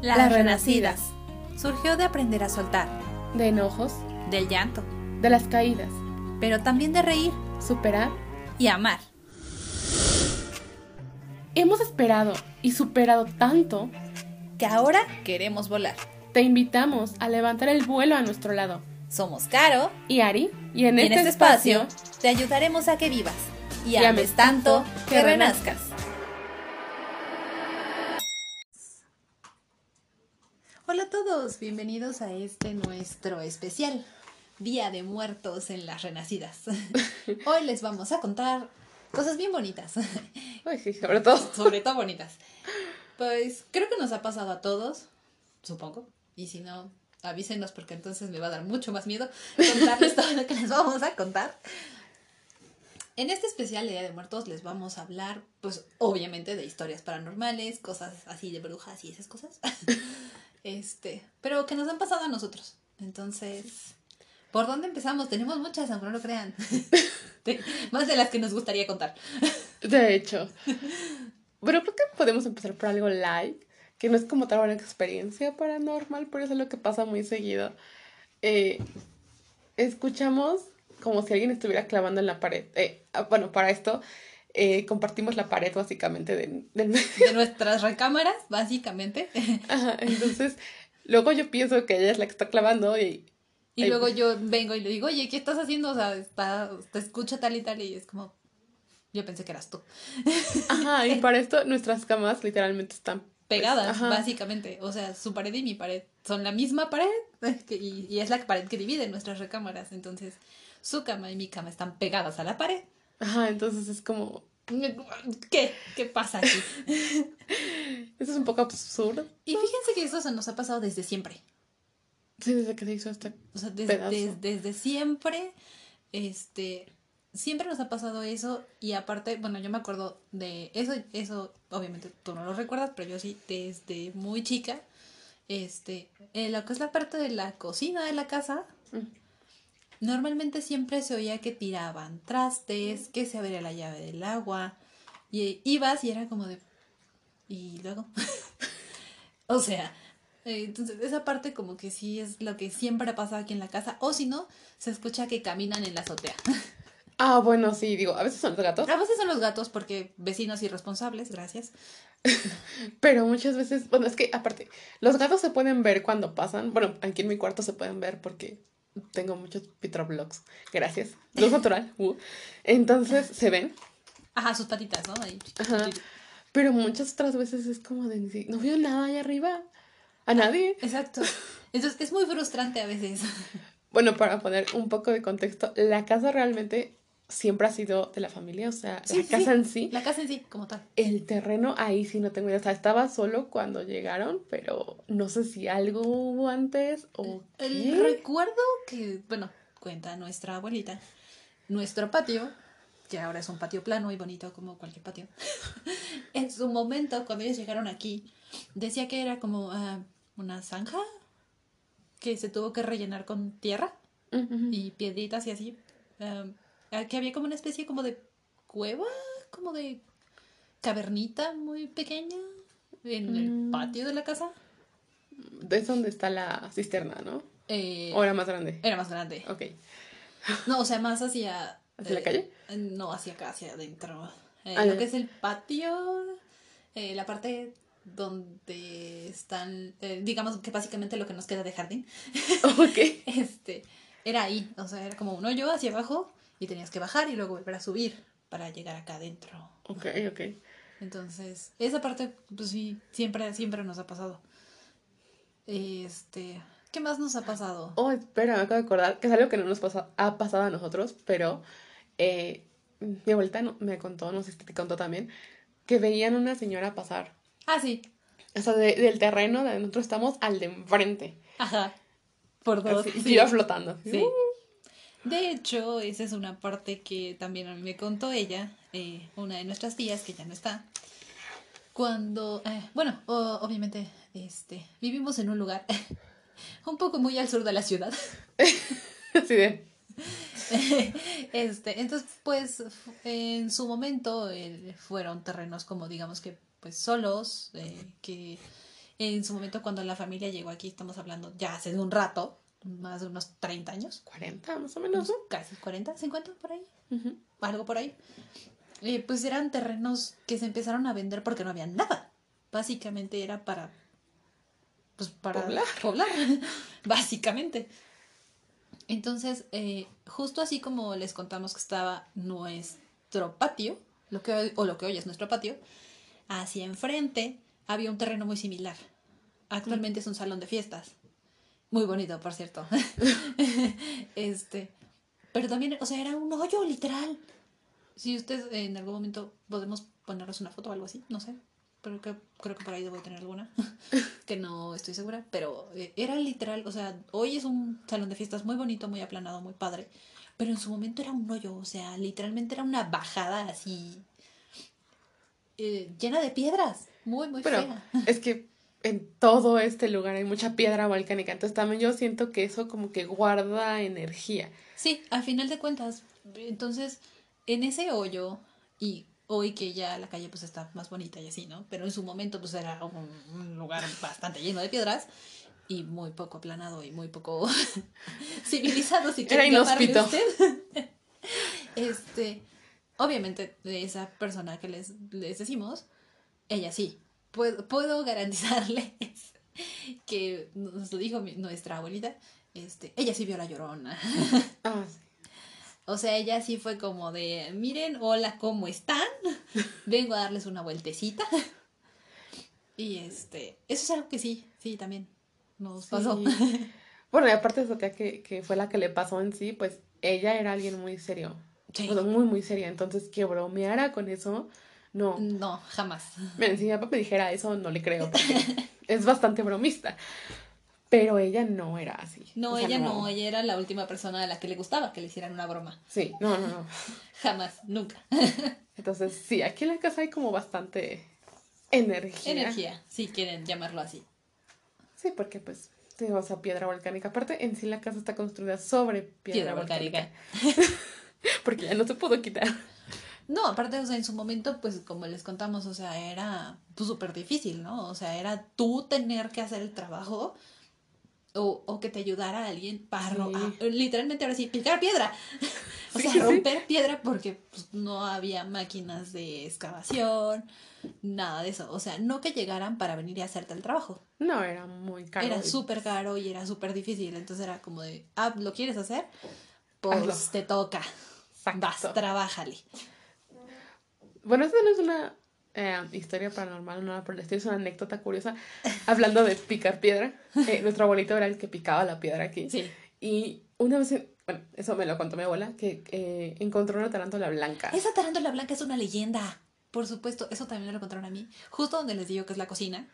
Las Renacidas. Surgió de aprender a soltar, de enojos, del llanto, de las caídas, pero también de reír superar y amar. Hemos esperado y superado tanto que ahora queremos volar. Te invitamos a levantar el vuelo a nuestro lado. Somos Caro y Ari y en, y este, en este espacio te ayudaremos a que vivas y, ames tanto que renazcas. Hola a todos, bienvenidos a este nuestro especial Día de Muertos en las Renacidas. Hoy les vamos a contar cosas bien bonitas. Ay, sí, sobre todo. Sobre todo bonitas. Pues creo que nos ha pasado a todos, supongo. Y si no, avísenos porque entonces me va a dar mucho más miedo contarles todo lo que les vamos a contar. En este especial de Día de Muertos les vamos a hablar, pues obviamente de historias paranormales, cosas así de brujas y esas cosas. Este, pero que nos han pasado a nosotros. Entonces, ¿por dónde empezamos? Tenemos muchas, aunque no lo crean. De- más de las que nos gustaría contar. De hecho. Pero creo que podemos empezar por algo light, que no es como tal una experiencia paranormal, pero es algo que pasa muy seguido. Eh, escuchamos como si alguien estuviera clavando en la pared. Eh, ah, bueno, para esto eh, compartimos la pared básicamente de- medio. De nuestras recámaras, básicamente. Ajá, entonces, luego yo pienso que ella es la que está clavando y... Y Ay. luego yo vengo y le digo, oye, ¿qué estás haciendo? O sea, está, te escucha tal y tal. Y es como, yo pensé que eras tú. Ajá, y para esto nuestras camas literalmente están Pegadas, Pues, básicamente. O sea, su pared y mi pared son la misma pared. Y, y es la pared que divide nuestras recámaras. Entonces, su cama y mi cama están pegadas a la pared. Ajá, entonces es como... ¿Qué? ¿Qué pasa aquí? Eso es un poco absurdo. Y fíjense que eso se nos ha pasado desde siempre. Sí, desde que se hizo esta... O sea, desde, des- desde siempre, este, siempre nos ha pasado eso y aparte, bueno, yo me acuerdo de eso, eso, obviamente tú no lo recuerdas, pero yo sí, desde muy chica, este, en lo que es la parte de la cocina de la casa, Mm. Normalmente siempre se oía que tiraban trastes, que se abría la llave del agua, y ibas y era como de, y luego, o sea, eh, entonces esa parte como que sí es lo que siempre pasa aquí en la casa, o si no, se escucha que caminan en la azotea. Ah, bueno, sí, digo, a veces son los gatos, A veces son los gatos porque vecinos irresponsables, gracias. pero muchas veces, bueno, es que aparte, los gatos se pueden ver cuando pasan. Bueno, aquí en mi cuarto se pueden ver porque tengo muchos petroblocks. Gracias. Luz natural. uh. Entonces se ven, Ajá, sus patitas, ¿no? Ahí. Ajá. pero muchas otras veces es como de, no veo nada allá arriba. A nadie. Exacto. Entonces es muy frustrante a veces. Bueno, para poner un poco de contexto, la casa realmente siempre ha sido de la familia, o sea, Sí, la sí, casa en sí. La casa en sí, como tal. El terreno ahí sí no tengo idea. O sea, estaba solo cuando llegaron, pero no sé si algo hubo antes o El qué. recuerdo que, bueno, cuenta nuestra abuelita, nuestro patio, que ahora es un patio plano y bonito como cualquier patio, en su momento, cuando ellos llegaron aquí, decía que era como ah, una zanja que se tuvo que rellenar con tierra Ujú. y piedritas y así. ah, que había como una especie como de cueva, como de cavernita muy pequeña en el Mm. patio de la casa. Es donde está la cisterna, ¿no? Eh, O era más grande. era más grande. Ok. No, o sea, más hacia... ¿Hacia la eh, calle? No, hacia acá, hacia adentro. Eh, Ah, lo que es el patio, eh, la parte donde están, eh, digamos que básicamente lo que nos queda de jardín, Ok. este, era ahí, o sea, era como un hoyo hacia abajo y tenías que bajar y luego volver a subir para llegar acá adentro. Ok, ok. Entonces, esa parte, pues sí, siempre, siempre nos ha pasado. Este, ¿qué más nos ha pasado? Oh, espera, me acabo de acordar que es algo que no nos pasa- ha pasado a nosotros, pero eh, mi abuelita no- me contó, no sé si te contó también, que veían una señora pasar. Ah, sí, O sea, de- del terreno de nosotros estamos al de enfrente. ajá, por dos. Así, sí. iba flotando. Sí. De hecho, esa es una parte que también a mí me contó ella, eh, una de nuestras tías, que ya no está. Cuando, eh, bueno, o- obviamente, este, vivimos en un lugar un poco muy al sur de la ciudad. Así de. este, entonces, pues, en su momento eh, fueron terrenos como, digamos que, pues, solos, eh, que En su momento, cuando la familia llegó aquí, estamos hablando ya hace de un rato, más de unos 30 años. 40 más o menos, ¿no? Casi 40, 50 por ahí. Algo por ahí. Eh, pues eran terrenos que se empezaron a vender porque no había nada. Básicamente era para. Pues para Poblar. poblar, básicamente. Entonces, eh, justo así como les contamos que estaba nuestro patio, lo que hoy- o lo que hoy es nuestro patio, hacia enfrente había un terreno muy similar. Actualmente es un salón de fiestas. Muy bonito, por cierto. este, pero también, o sea, era un hoyo literal. Si ustedes en algún momento podemos ponernos una foto o algo así, no sé. Pero que, creo que por ahí debo tener alguna. que no estoy segura. Pero eh, era literal, o sea, hoy es un salón de fiestas muy bonito, muy aplanado, muy padre. Pero en su momento era un hoyo, o sea, literalmente era una bajada así. eh, llena de piedras. Muy, muy Pero fea. es que en todo este lugar hay mucha piedra volcánica, entonces también yo siento que eso como que guarda energía. Sí, al final de cuentas. Entonces, en ese hoyo, y hoy que ya la calle pues está más bonita y así, ¿no? Pero en su momento pues era un, un lugar bastante lleno de piedras y muy poco aplanado y muy poco civilizado, si Era quiere llamarle inhóspito. usted. este, obviamente, de esa persona que les, les decimos, ella sí. Puedo, puedo garantizarles que nos lo dijo mi- nuestra abuelita, este, ella sí vio la llorona. Ah, sí. O sea, ella sí fue como de, miren, hola, ¿cómo están? Vengo a darles una vueltecita. Y este, eso es algo que sí, sí, también nos pasó. Sí. Bueno, y aparte de que, que fue la que le pasó en sí, pues ella era alguien muy serio. Sí. Muy, muy seria. Entonces, que bromeara con eso, no. No, jamás. Miren, si mi papá me dijera eso, no le creo, porque es bastante bromista. Pero ella no era así. No, O sea, ella no. ella era la última persona a la que le gustaba que le hicieran una broma. Sí, no, no, no. Jamás, nunca. Entonces, sí, aquí en la casa hay como bastante energía. Energía, si quieren llamarlo así. Sí, porque pues tenemos a piedra volcánica. Aparte, en sí la casa está construida sobre piedra, Piedra volcánica. volcánica. Porque ya no se pudo quitar. No, aparte, o sea, en su momento, pues como les contamos, o sea, era pues súper difícil, ¿no? O sea, era tú tener que hacer el trabajo o, o que te ayudara alguien para, Sí. a- literalmente ahora sí, picar piedra. o Sí, sea, sí. romper piedra porque pues, no había máquinas de excavación, nada de eso. O sea, no que llegaran para venir y hacerte el trabajo. No, era muy caro. Era súper caro y era súper difícil. Entonces era como de, ah, ¿lo quieres hacer? Pues Hazlo. te toca. Exacto. Vas, trabájale. Bueno, esta no es una eh, historia paranormal, no por el estilo, es una anécdota curiosa. Hablando de picar piedra, eh, nuestro abuelito era el que picaba la piedra aquí. Sí. Y una vez, en- bueno, eso me lo contó mi abuela, que eh, encontró una tarántula blanca. Esa tarántula blanca es una leyenda. Por supuesto, eso también me lo contaron a mí. Justo donde les digo que es la cocina,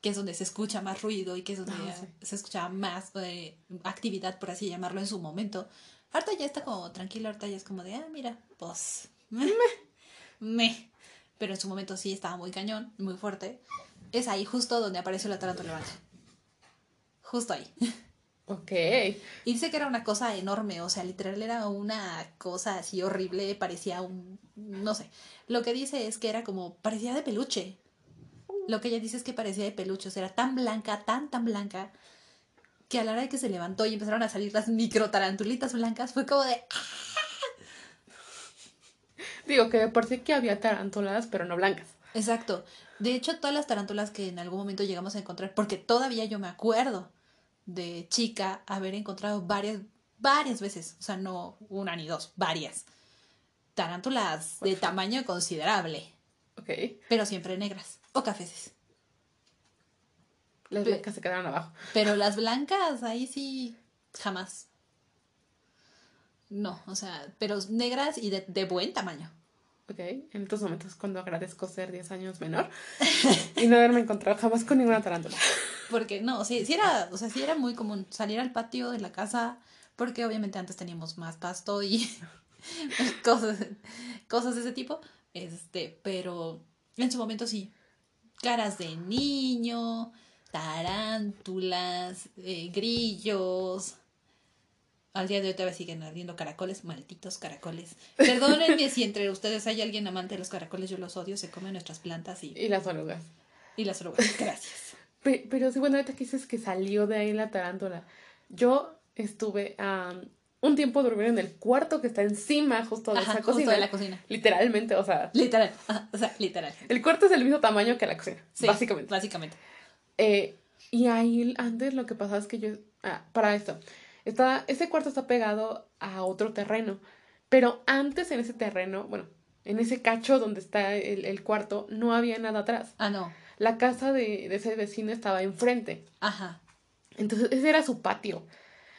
que es donde se escucha más ruido y que es donde Ah, sí. se escucha más eh, actividad, por así llamarlo, en su momento. Ahorita ya está como tranquilo, ahorita ya es como de, ah, mira, pues, meh. Pero en su momento sí estaba muy cañón, muy fuerte. Es ahí justo donde apareció la tarántula blanca. Justo ahí. Ok. Y dice que era una cosa enorme, o sea, literal era una cosa así horrible, parecía un, no sé, lo que dice es que era como, parecía de peluche. Lo que ella dice es que parecía de peluche, o sea, era tan blanca, tan, tan blanca, que a la hora de que se levantó y empezaron a salir las micro tarantulitas blancas, fue como de, Digo que de por sí que había tarántulas, pero no blancas. Exacto. De hecho, todas las tarántulas que en algún momento llegamos a encontrar, porque todavía yo me acuerdo de chica haber encontrado varias, varias veces, o sea, no una ni dos, varias tarántulas de tamaño considerable, Ok. pero siempre negras o cafeces. Las Pe- blancas se quedaron abajo. Pero las blancas, ahí sí, jamás. No, o sea, pero negras y de, de buen tamaño. Ok. En estos momentos cuando agradezco ser 10 años menor y no haberme encontrado jamás con ninguna tarántula. Porque no, sí, sí era, o sea, sí era muy común salir al patio de la casa, porque obviamente antes teníamos más pasto y cosas, cosas de ese tipo. Este, pero en su momento sí. Caras de niño, tarántulas, eh, grillos. Al día de hoy todavía siguen ardiendo caracoles, malditos caracoles. Perdónenme si entre ustedes hay alguien amante de los caracoles, yo los odio, se comen nuestras plantas y, Y las orugas. y las orugas. Gracias. pero sí, bueno, ahorita que dices que salió de ahí la tarántula. Yo estuve un tiempo durmiendo en el cuarto que está encima justo de esa cocina. de la cocina. Literalmente, o sea. Literal, o sea, literal. El cuarto es del mismo tamaño que la cocina, sí, básicamente. Básicamente. Eh, y ahí antes lo que pasaba es que yo, ah, para esto, está, ese cuarto está pegado a otro terreno, pero antes en ese terreno, bueno, en ese cacho donde está el, cuarto, no había nada atrás. Ah, no. La casa de, de ese vecino estaba enfrente. Ajá. Entonces ese era su patio.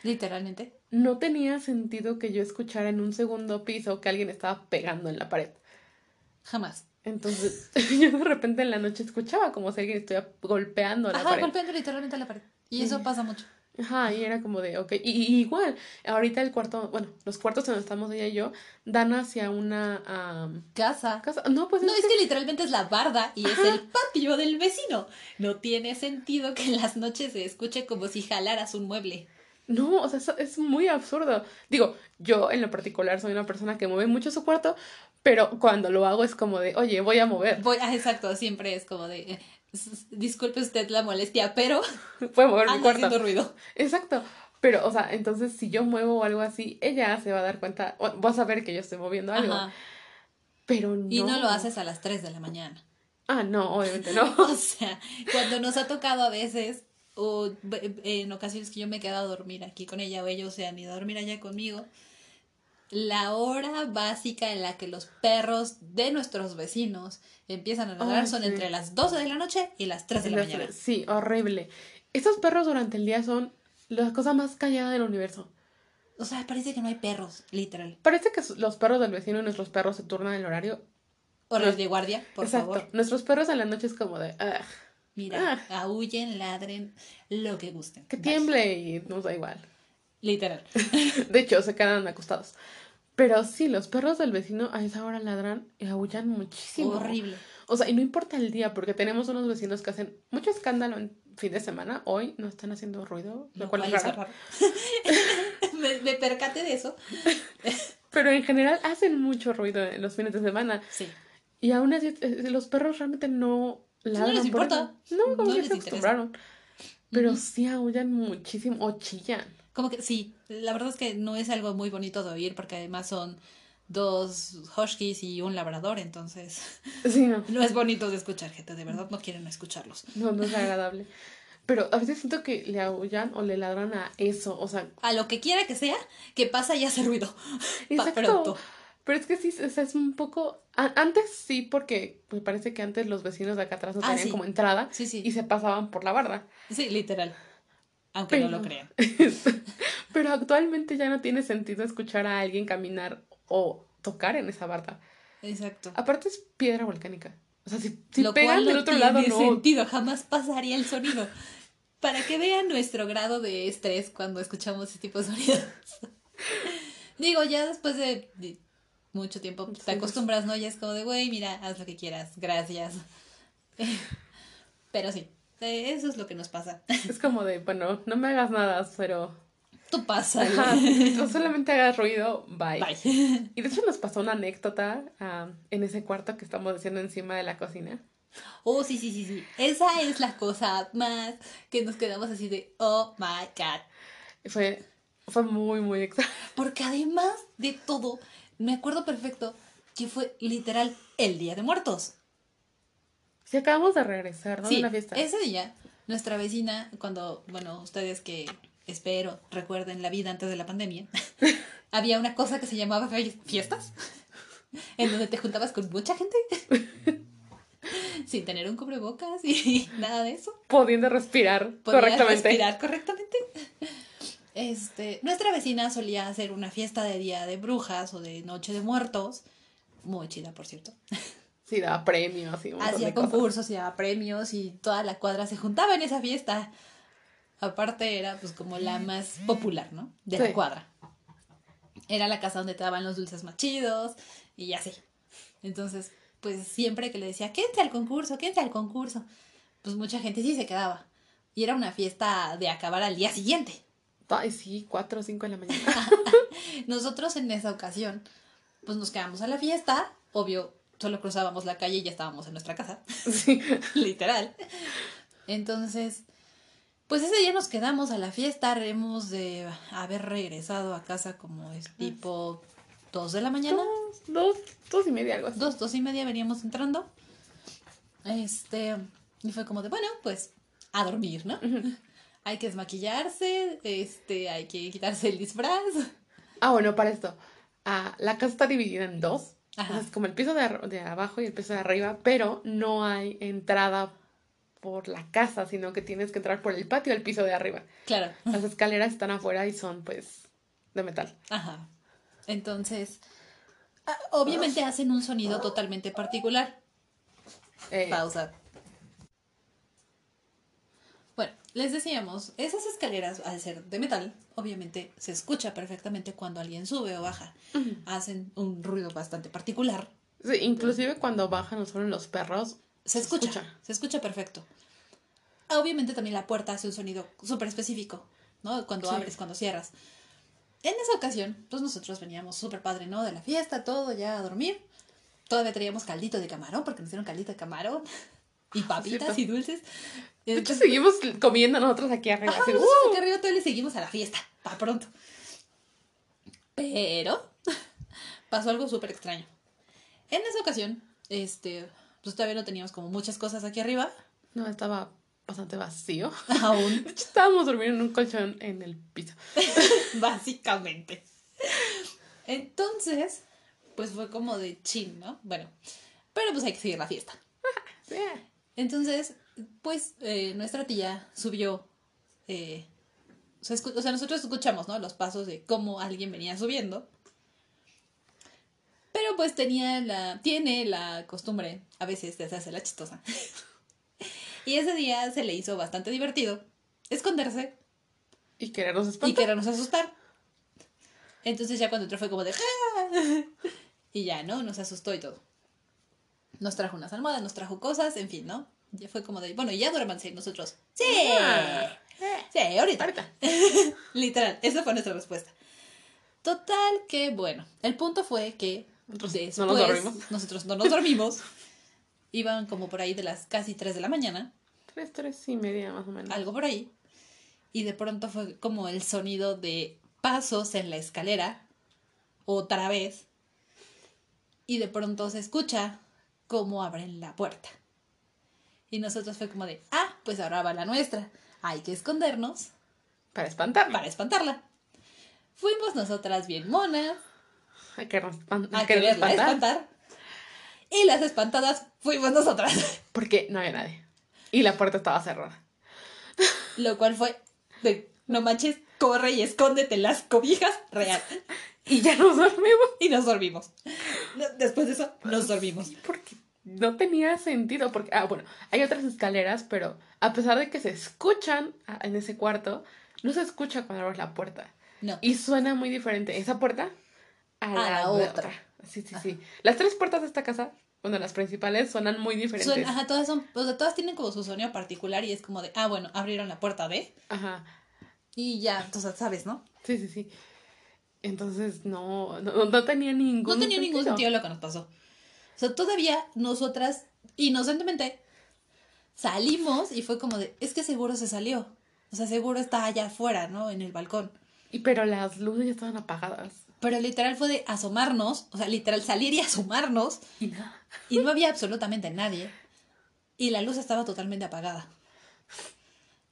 Literalmente. No tenía sentido que yo escuchara en un segundo piso que alguien estaba pegando en la pared. Jamás. Entonces, yo de repente en la noche escuchaba como si alguien estuviera golpeando la Ajá, pared. golpeando literalmente la pared. Y eso pasa mucho. Ajá, y era como de, ok. Y, igual, ahorita el cuarto, bueno, los cuartos donde estamos ella y yo, dan hacia una casa. casa. No, pues no, es que... literalmente es la barda y es el patio del vecino. No tiene sentido que en las noches se escuche como si jalaras un mueble. No, o sea, es, muy absurdo. Digo, yo en lo particular soy una persona que mueve mucho su cuarto, pero cuando lo hago es como de, oye, voy a mover. Voy, ah, exacto, siempre es como de, eh, disculpe usted la molestia, pero... Puedo mover mi cuarto. haciendo ruido. Exacto. Pero, o sea, entonces si yo muevo algo así, ella se va a dar cuenta, vas a ver que yo estoy moviendo algo. Pero no. Y no lo haces a las 3 de la mañana. Ah, no, obviamente no. o sea, cuando nos ha tocado a veces o en ocasiones que yo me he quedado a dormir aquí con ella o ellos se han ido a dormir allá conmigo, la hora básica en la que los perros de nuestros vecinos empiezan a ladrar son entre las 12 de la noche y las 3 de la mañana. Sí, horrible. Estos perros durante el día son la cosa más callada del universo. O sea, parece que no hay perros, literal. Parece que los perros del vecino y nuestros perros se turnan el horario. O los de guardia, por Exacto. Nuestros perros en la noche es como de... Mira, ah. aúllen, ladren, lo que gusten. Que tiemble y nos da igual. Literal. de hecho, se quedan acostados. Pero sí, los perros del vecino a esa hora ladran y aullan muchísimo. Horrible. O sea, y no importa el día, porque tenemos unos vecinos que hacen mucho escándalo en fin de semana. Hoy no están haciendo ruido, lo, cual es raro. me, me percate de eso. Pero en general hacen mucho ruido en los fines de semana. Sí. Y aún así, eh, los perros realmente no no les importa. No, como que se acostumbraron. Pero sí aullan muchísimo o chillan. Como que sí, la verdad es que no es algo muy bonito de oír porque además son dos huskies y un labrador, entonces sí, no. no es bonito de escuchar, gente, de verdad no quieren escucharlos. No, no es agradable. Pero a veces siento que le aullan o le ladran a eso, o sea... A lo que quiera que sea, que pasa y hace ruido. Exacto. Pero es que sí, o sea, es un poco... antes sí, porque me parece que antes los vecinos de acá atrás no ah, tenían como entrada sí, sí. y se pasaban por la barda. Sí, literal. Aunque no lo crean. pero actualmente ya no tiene sentido escuchar a alguien caminar o tocar en esa barda. Exacto. Aparte es piedra volcánica. O sea, si, si pegan del otro lado no. sentido, jamás pasaría el sonido. Para que vean nuestro grado de estrés cuando escuchamos ese tipo de sonidos. Digo, ya después de mucho tiempo te acostumbras, ¿no? Ya es como de, güey, mira, haz lo que quieras, gracias. pero sí, eso es lo que nos pasa. Es como de, bueno, no me hagas nada, pero... Tú pasa. no solamente hagas ruido, bye. Bye. Y de hecho nos pasó una anécdota en ese cuarto que estamos haciendo encima de la cocina. Oh, sí, sí, sí, sí. Esa es la cosa más que nos quedamos así de, oh my god. Fue, fue muy, muy extraño. Porque además de todo, me acuerdo perfecto que fue literal el Día de Muertos. Sí, acabamos de regresar, ¿no? Sí, una fiesta. ese día, nuestra vecina, cuando, bueno, ustedes que espero recuerden la vida antes de la pandemia, había una cosa que se llamaba fiestas, en donde te juntabas con mucha gente. sin tener un cubrebocas y nada de eso. Pudiendo respirar correctamente. respirar correctamente. Este, nuestra vecina solía hacer una fiesta de Día de Brujas o de Noche de Muertos. Muy chida, por cierto. Sí, daba premios y Hacía concursos y daba premios y toda la cuadra se juntaba en esa fiesta. Aparte era pues como la más popular, ¿no? De la cuadra. Era la casa donde te daban los dulces más chidos y así. Entonces, pues siempre que le decía, quédate al concurso, quédate al concurso, pues mucha gente sí se quedaba. Y era una fiesta de acabar al día siguiente. Ay, sí, cuatro o cinco de la mañana. Nosotros en esa ocasión, pues nos quedamos a la fiesta, obvio, solo cruzábamos la calle y ya estábamos en nuestra casa. Sí. Literal. Entonces, pues ese día nos quedamos a la fiesta, hemos de haber regresado a casa como es tipo dos de la mañana. Dos, dos, dos y media, algo así. Dos, dos y media veníamos entrando. Este, y fue como de, bueno, pues a dormir, ¿no? Hay que desmaquillarse, este, hay que quitarse el disfraz. Ah, bueno, para esto. Ah, la casa está dividida en dos. Ajá. O sea, es como el piso de, de abajo y el piso de arriba, pero no hay entrada por la casa, sino que tienes que entrar por el patio del piso de arriba. Claro. Las escaleras están afuera y son, pues, de metal. Ajá. Entonces, ah, obviamente hacen un sonido totalmente particular. Eh, Pausa. Bueno, les decíamos, esas escaleras, al ser de metal, obviamente se escucha perfectamente cuando alguien sube o baja. Hacen un ruido bastante particular. sí, inclusive cuando bajan o suben los perros, Se escucha, escucha. se escucha perfecto. Obviamente también la puerta hace un sonido súper específico, ¿no? Cuando Sí. abres, cuando cierras. En esa ocasión, pues nosotros veníamos súper padre, ¿no? De la fiesta, todo, ya a dormir. Todavía traíamos caldito de camarón, porque nos dieron caldito de camarón. Y papitas y dulces. De hecho, seguimos comiendo nosotros aquí arriba. Ajá, así, nosotros ¡uh! acá arriba todavía le seguimos a la fiesta, para pronto. Pero pasó algo súper extraño. En esa ocasión, este, pues todavía no teníamos como muchas cosas aquí arriba. No, estaba bastante vacío. Aún, De hecho, estábamos durmiendo en un colchón en el piso. básicamente. Entonces, pues fue como de chin, ¿no? Bueno, pero pues hay que seguir la fiesta. Sí. Entonces, pues eh, nuestra tía subió. eh, o, sea, escu- o sea, nosotros escuchamos, ¿no? Los pasos de cómo alguien venía subiendo. Pero pues tenía la. Tiene la costumbre a veces de hacerse la chistosa. y ese día se le hizo bastante divertido esconderse Y querernos y espantar. querernos asustar. Entonces ya cuando entró fue como de y ya, ¿no? Nos asustó y todo. Nos trajo unas almohadas, nos trajo cosas, en fin, ¿no? Ya fue como de, bueno, ya duérmanse y nosotros. Sí. Ah. Sí, ahorita. Ahorita. Literal, esa fue nuestra respuesta. Total que, bueno, el punto fue que Nosotros después no nos dormimos. nosotros no nos dormimos. Iban como por ahí de las casi 3 de la mañana, Tres, tres y media más o menos. algo por ahí. Y de pronto fue como el sonido de pasos en la escalera, otra vez. Y de pronto se escucha cómo abren la puerta. Y nosotros fue como de, ah, pues ahora va la nuestra. Hay que escondernos Para espantar. para espantarla. Fuimos nosotras bien monas A espan- a querernos quererla espantar. Y las espantadas fuimos nosotras. Porque no había nadie. Y la puerta estaba cerrada. Lo cual fue de, no manches, corre y escóndete en las cobijas real. Y ya nos dormimos. Y nos dormimos. Después de eso, nos dormimos. Porque no tenía sentido. Porque, ah, bueno, hay otras escaleras, pero a pesar de que se escuchan ah, en ese cuarto, no se escucha cuando abres la puerta. No. Y suena muy diferente esa puerta a la, otra. Sí, sí, sí. Las tres puertas de esta casa, bueno, las principales, suenan muy diferentes. Suena- ajá, todas son, o sea, todas tienen como su sonido particular y es como de, ah, bueno, abrieron la puerta de Ajá. y ya, entonces sabes, ¿no? Sí, sí, sí. Entonces no, no, no tenía ningún No tenía ningún sentido lo que nos pasó. O sea, todavía nosotras, inocentemente, salimos y fue como de, es que seguro se salió. O sea, seguro está allá afuera, ¿no? En el balcón. Y pero las luces ya estaban apagadas. Pero literal fue de asomarnos, o sea, literal salir y asomarnos Y nada. y no había absolutamente nadie. Y la luz estaba totalmente apagada.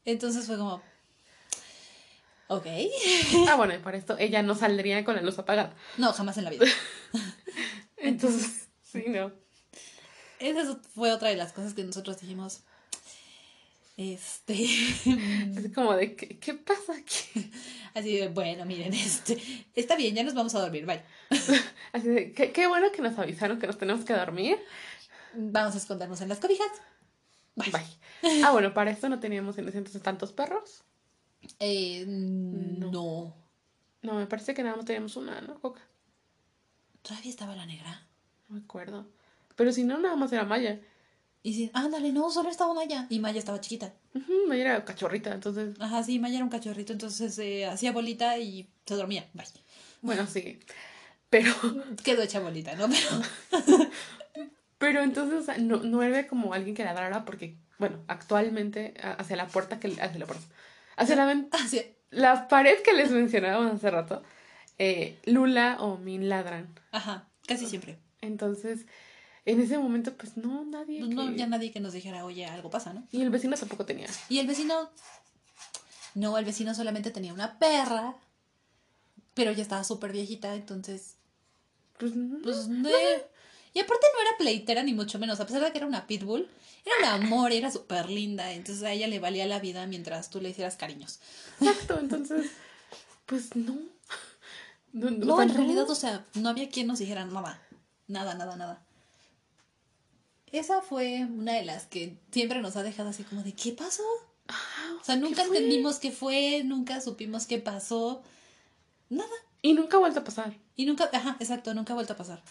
Entonces fue como, ok. Ah, bueno, y por esto ella no saldría con la luz apagada. No, jamás en la vida. Entonces, sí, no. Esa fue otra de las cosas que nosotros dijimos. Este. Es como de, ¿qué, qué pasa aquí? Así de, bueno, miren, este. Está bien, ya nos vamos a dormir, bye. Así de, qué, qué bueno que nos avisaron que nos tenemos que dormir. Vamos a escondernos en las cobijas. Bye. Bye. Ah, bueno, para esto no teníamos en ese entonces tantos perros. Eh, no. No, me parece que nada más teníamos una, ¿no? Coca. Todavía estaba la negra. No me acuerdo. Pero si no, nada más era Maya. Y sí, ándale, no, solo estaba Maya. Y Maya estaba chiquita. Ujú, Maya era cachorrita, entonces, Ajá, sí, Maya era un cachorrito, entonces eh, hacía bolita y se dormía. Bye. bueno, sí. Pero, Quedó hecha bolita, ¿no? Pero. pero entonces, o sea, no, no era como alguien que ladrara porque bueno, actualmente hacia la puerta que, hacia la puerta, hacia la, la pared que les mencionábamos hace rato, eh, Lula o Min ladran. ajá, casi siempre. Entonces, en ese momento, pues no, nadie. No, no que- nadie que nos dijera, oye, algo pasa, ¿no? Y el vecino tampoco tenía. Y el vecino, no, el vecino solamente tenía una perra, pero ya estaba súper viejita, entonces, Pues, no. pues, de- Y aparte no era pleitera ni mucho menos, a pesar de que era una pitbull, era un amor, era súper linda, entonces a ella le valía la vida mientras tú le hicieras cariños. Exacto, entonces, pues no. No, no, No, en realidad, o sea, no había quien nos dijera nada, nada, nada, nada. Esa fue una de las que siempre nos ha dejado así como de, ¿qué pasó? O sea, nunca entendimos qué fue, nunca supimos qué pasó, nada. Y nunca ha vuelto a pasar, Y nunca, ajá, exacto, nunca ha vuelto a pasar.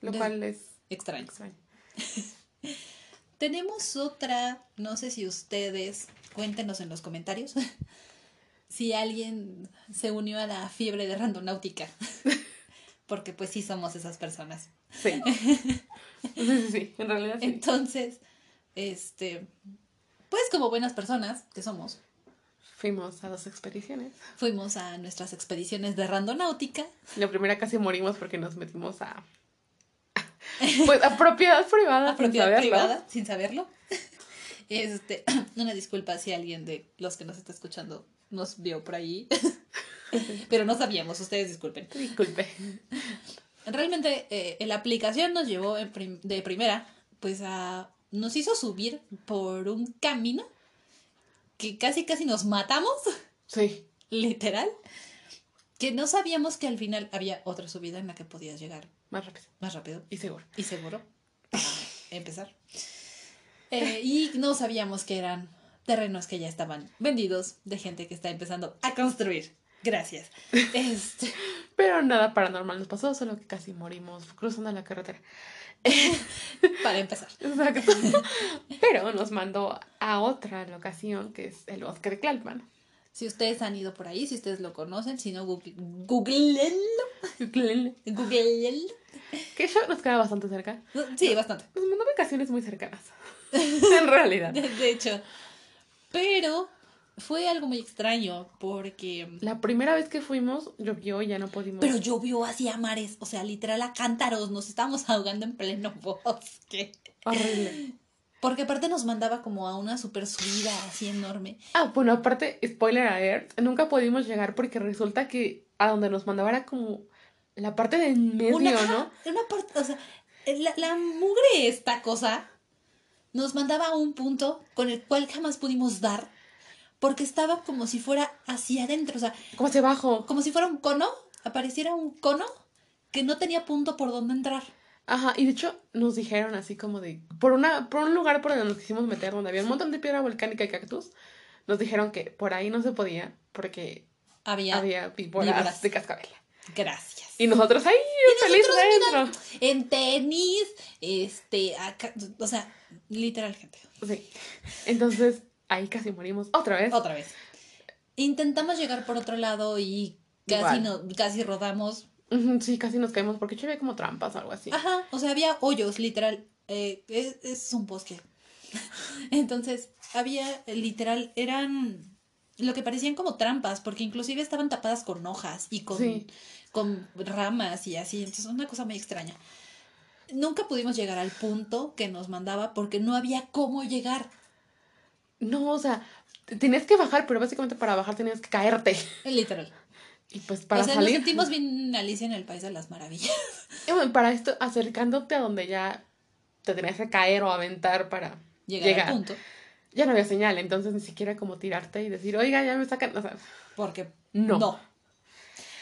lo cual es Extraño. extraño. Tenemos otra, no sé si ustedes, cuéntenos en los comentarios, si alguien se unió a la fiebre de randonáutica. Porque pues sí somos esas personas. Sí. sí, sí, sí, en realidad sí. Entonces, este, pues como buenas personas que somos, Fuimos a dos expediciones. fuimos a nuestras expediciones de randonáutica. La primera casi morimos porque nos metimos a. Pues a propiedad privada, a propiedad saberlo. privada, sin saberlo. Este, una disculpa si alguien de los que nos está escuchando nos vio por ahí. Pero no sabíamos, ustedes disculpen. Disculpe. Realmente eh, la aplicación nos llevó en prim- de primera, pues a... Nos hizo subir por un camino que casi casi nos matamos, Sí. literal. Que no sabíamos que al final había otra subida en la que podías llegar Más rápido más rápido y seguro. y seguro para empezar. Eh, y no sabíamos que eran terrenos que ya estaban vendidos de gente que está empezando a construir. Gracias. Este, Pero nada paranormal nos pasó, solo que casi morimos cruzando la carretera. para empezar. Exacto. Pero nos mandó a otra locación que es el bosque de Tlalpan. Si ustedes han ido por ahí, si ustedes lo conocen, si no, google, googleenlo. Que Googleenlo. eso nos queda bastante cerca. Sí, bastante. Nos mandó vacaciones muy cercanas. en realidad. De hecho. Pero fue algo muy extraño porque... La primera vez que fuimos llovió y ya no pudimos. Pero llovió hacia mares, o sea, literal a cántaros, nos estábamos ahogando en pleno bosque. Horrible. Porque aparte nos mandaba como a una super subida así enorme. Ah, bueno, aparte, spoiler alert, nunca pudimos llegar porque resulta que a donde nos mandaba era como la parte de en medio, una, ¿no? una parte, o sea, la, la mugre esta cosa nos mandaba a un punto con el cual jamás pudimos dar porque estaba como si fuera hacia adentro, o sea, Como hacia abajo. como si fuera un cono, apareciera un cono que no tenía punto por donde entrar. Ajá, y de hecho nos dijeron así como de, por una, por un lugar por donde nos quisimos meter, donde había un montón de piedra volcánica y cactus, nos dijeron que por ahí no se podía porque Había, había víboras víboras. de cascabel. gracias. Y nosotros ahí, felices nosotros, mira. En tenis, este, acá, o sea, literal gente. Sí. Entonces, ahí casi morimos otra vez. Otra vez. Intentamos llegar por otro lado y casi, no, casi rodamos. Sí, casi nos caímos porque yo había como trampas o algo así. Ajá, o sea, había hoyos, literal. Eh, es, es un bosque. Entonces, había, literal, eran lo que parecían como trampas, porque inclusive estaban tapadas con hojas y con, Sí. con ramas y así. Entonces, una cosa muy extraña. Nunca pudimos llegar al punto que nos mandaba porque no había cómo llegar. No, o sea, te- tenías que bajar, pero básicamente para bajar tenías que caerte. Literal. Y pues para o sea, salir. nos sentimos bien Alicia en el País de las Maravillas. Y bueno, para esto, acercándote a donde ya te tenías que caer o aventar para Llegar, llegar. al punto. Ya no había señal, entonces ni siquiera como tirarte y decir, oiga, ya me sacan. O sea, Porque No. no.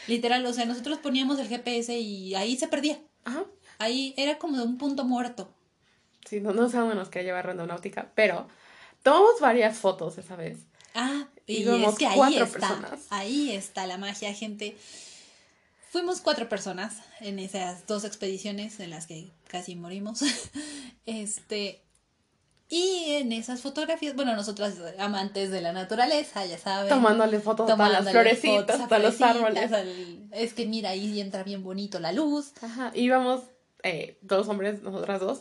Literal, o sea, nosotros poníamos el GPS y ahí se perdía. ajá. Ahí era como de un punto muerto. Sí, no, no sé dónde nos quería llevar Randonáutica, pero tomamos varias fotos esa vez. Ah, y Íbamos es que ahí está. personas. Ahí está la magia, gente. Fuimos cuatro personas en esas dos expediciones en las que casi morimos. Este. Y en esas fotografías, bueno, nosotras amantes de la naturaleza, ya saben. Tomándole fotos a todas las tomándole florecitas, fotos a a los árboles. al- Es que mira, ahí entra bien bonito la luz. Ajá. Íbamos eh, dos hombres, nosotras dos,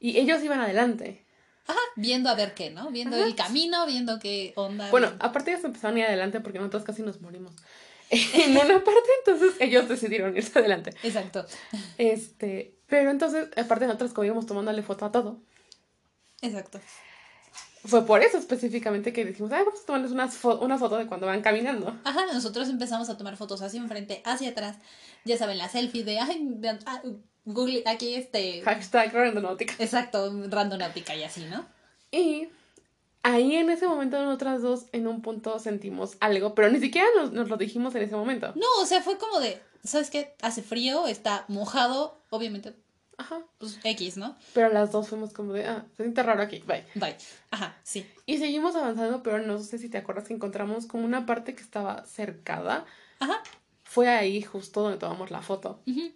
y ellos iban adelante. Ajá, viendo a ver qué, ¿no? Viendo el camino, viendo qué onda. Bueno, aparte ellos empezaron a ir adelante porque nosotros casi nos morimos. En una parte, entonces ellos decidieron irse adelante. Exacto. Este, pero entonces, aparte nosotros como íbamos tomándole foto a todo, Exacto. fue por eso específicamente que dijimos, ay, vamos a tomarles unas fo- una foto de cuando van caminando. Ajá, nosotros empezamos a tomar fotos hacia enfrente, hacia atrás. Ya saben, la selfie de, ay, ah, Google, aquí este. Hashtag randonáutica. Exacto, randonáutica y así, ¿no? Y ahí en ese momento nosotras dos en un punto sentimos algo, pero ni siquiera nos, nos lo dijimos en ese momento. No, o sea, fue como de, ¿sabes qué? Hace frío, está mojado, obviamente, Ajá. pues X, ¿no? Pero las dos fuimos como de, ah, se siente raro aquí, bye. Bye. Ajá, sí. Y seguimos avanzando, pero no sé si te acuerdas que encontramos como una parte que estaba cercada. Ajá. Fue ahí justo donde tomamos la foto. Y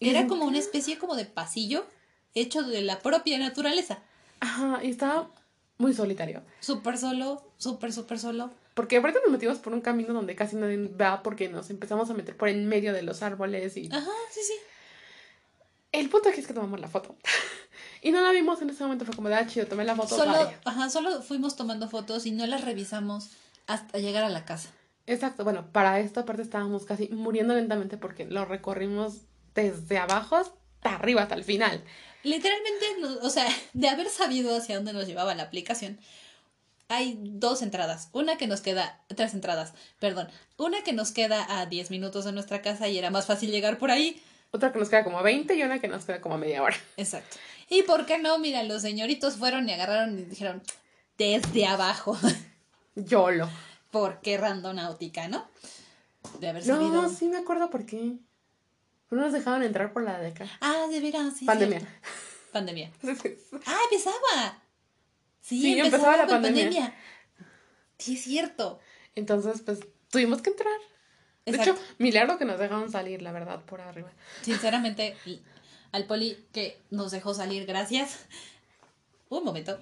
Era como una especie como de pasillo hecho de la propia naturaleza. Ajá, y estaba muy solitario. Súper solo, súper, súper solo. Porque aparte nos metimos por un camino donde casi nadie va porque nos empezamos a meter por en medio de los árboles y... Ajá, sí, sí. El punto aquí es que tomamos la foto. y no la vimos en ese momento, fue como de, ah, chido, tomé la foto. Solo, bye". ajá, solo fuimos tomando fotos y no las revisamos hasta llegar a la casa. Exacto, bueno, para esta parte estábamos casi muriendo lentamente porque lo recorrimos desde abajo hasta arriba, hasta el final. Literalmente, o sea, de haber sabido hacia dónde nos llevaba la aplicación, hay dos entradas. Una que nos queda, tres entradas, perdón. Una que nos queda a 10 minutos de nuestra casa y era más fácil llegar por ahí. Otra que nos queda como 20 y una que nos queda como media hora. Exacto. ¿Y por qué no? Mira, los señoritos fueron y agarraron y dijeron, desde abajo. YOLO. ¿Por qué randonáutica, no? De haber sabido. No, sí me acuerdo por qué. No nos dejaron entrar por la acá. Ah, de veras, sí. Pandemia. cierto. Pandemia. Ah, empezaba. Sí, Sí, empezaba, empezaba la con pandemia. Sí, es cierto. Entonces, pues, tuvimos que entrar. De hecho, milagro que nos dejaron salir, la verdad, por arriba. Sinceramente, al poli que nos dejó salir, gracias. Un momento.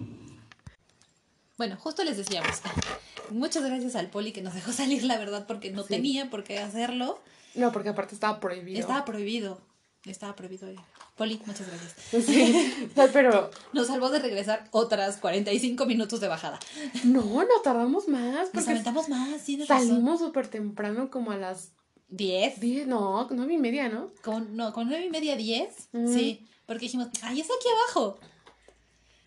Bueno, justo les decíamos. Muchas gracias al poli que nos dejó salir, la verdad, porque no Sí. tenía por qué hacerlo. No, porque aparte estaba prohibido. Estaba prohibido. Estaba prohibido. Poli, muchas gracias. Sí, pero Nos salvó de regresar otras 45 minutos de bajada. no, no tardamos más. Nos aventamos más, tienes salimos súper temprano, como a las 10. 10, no, nueve y media, ¿no? Con, no, con nueve y media, diez. Mm. Sí, porque dijimos, ay, es aquí abajo.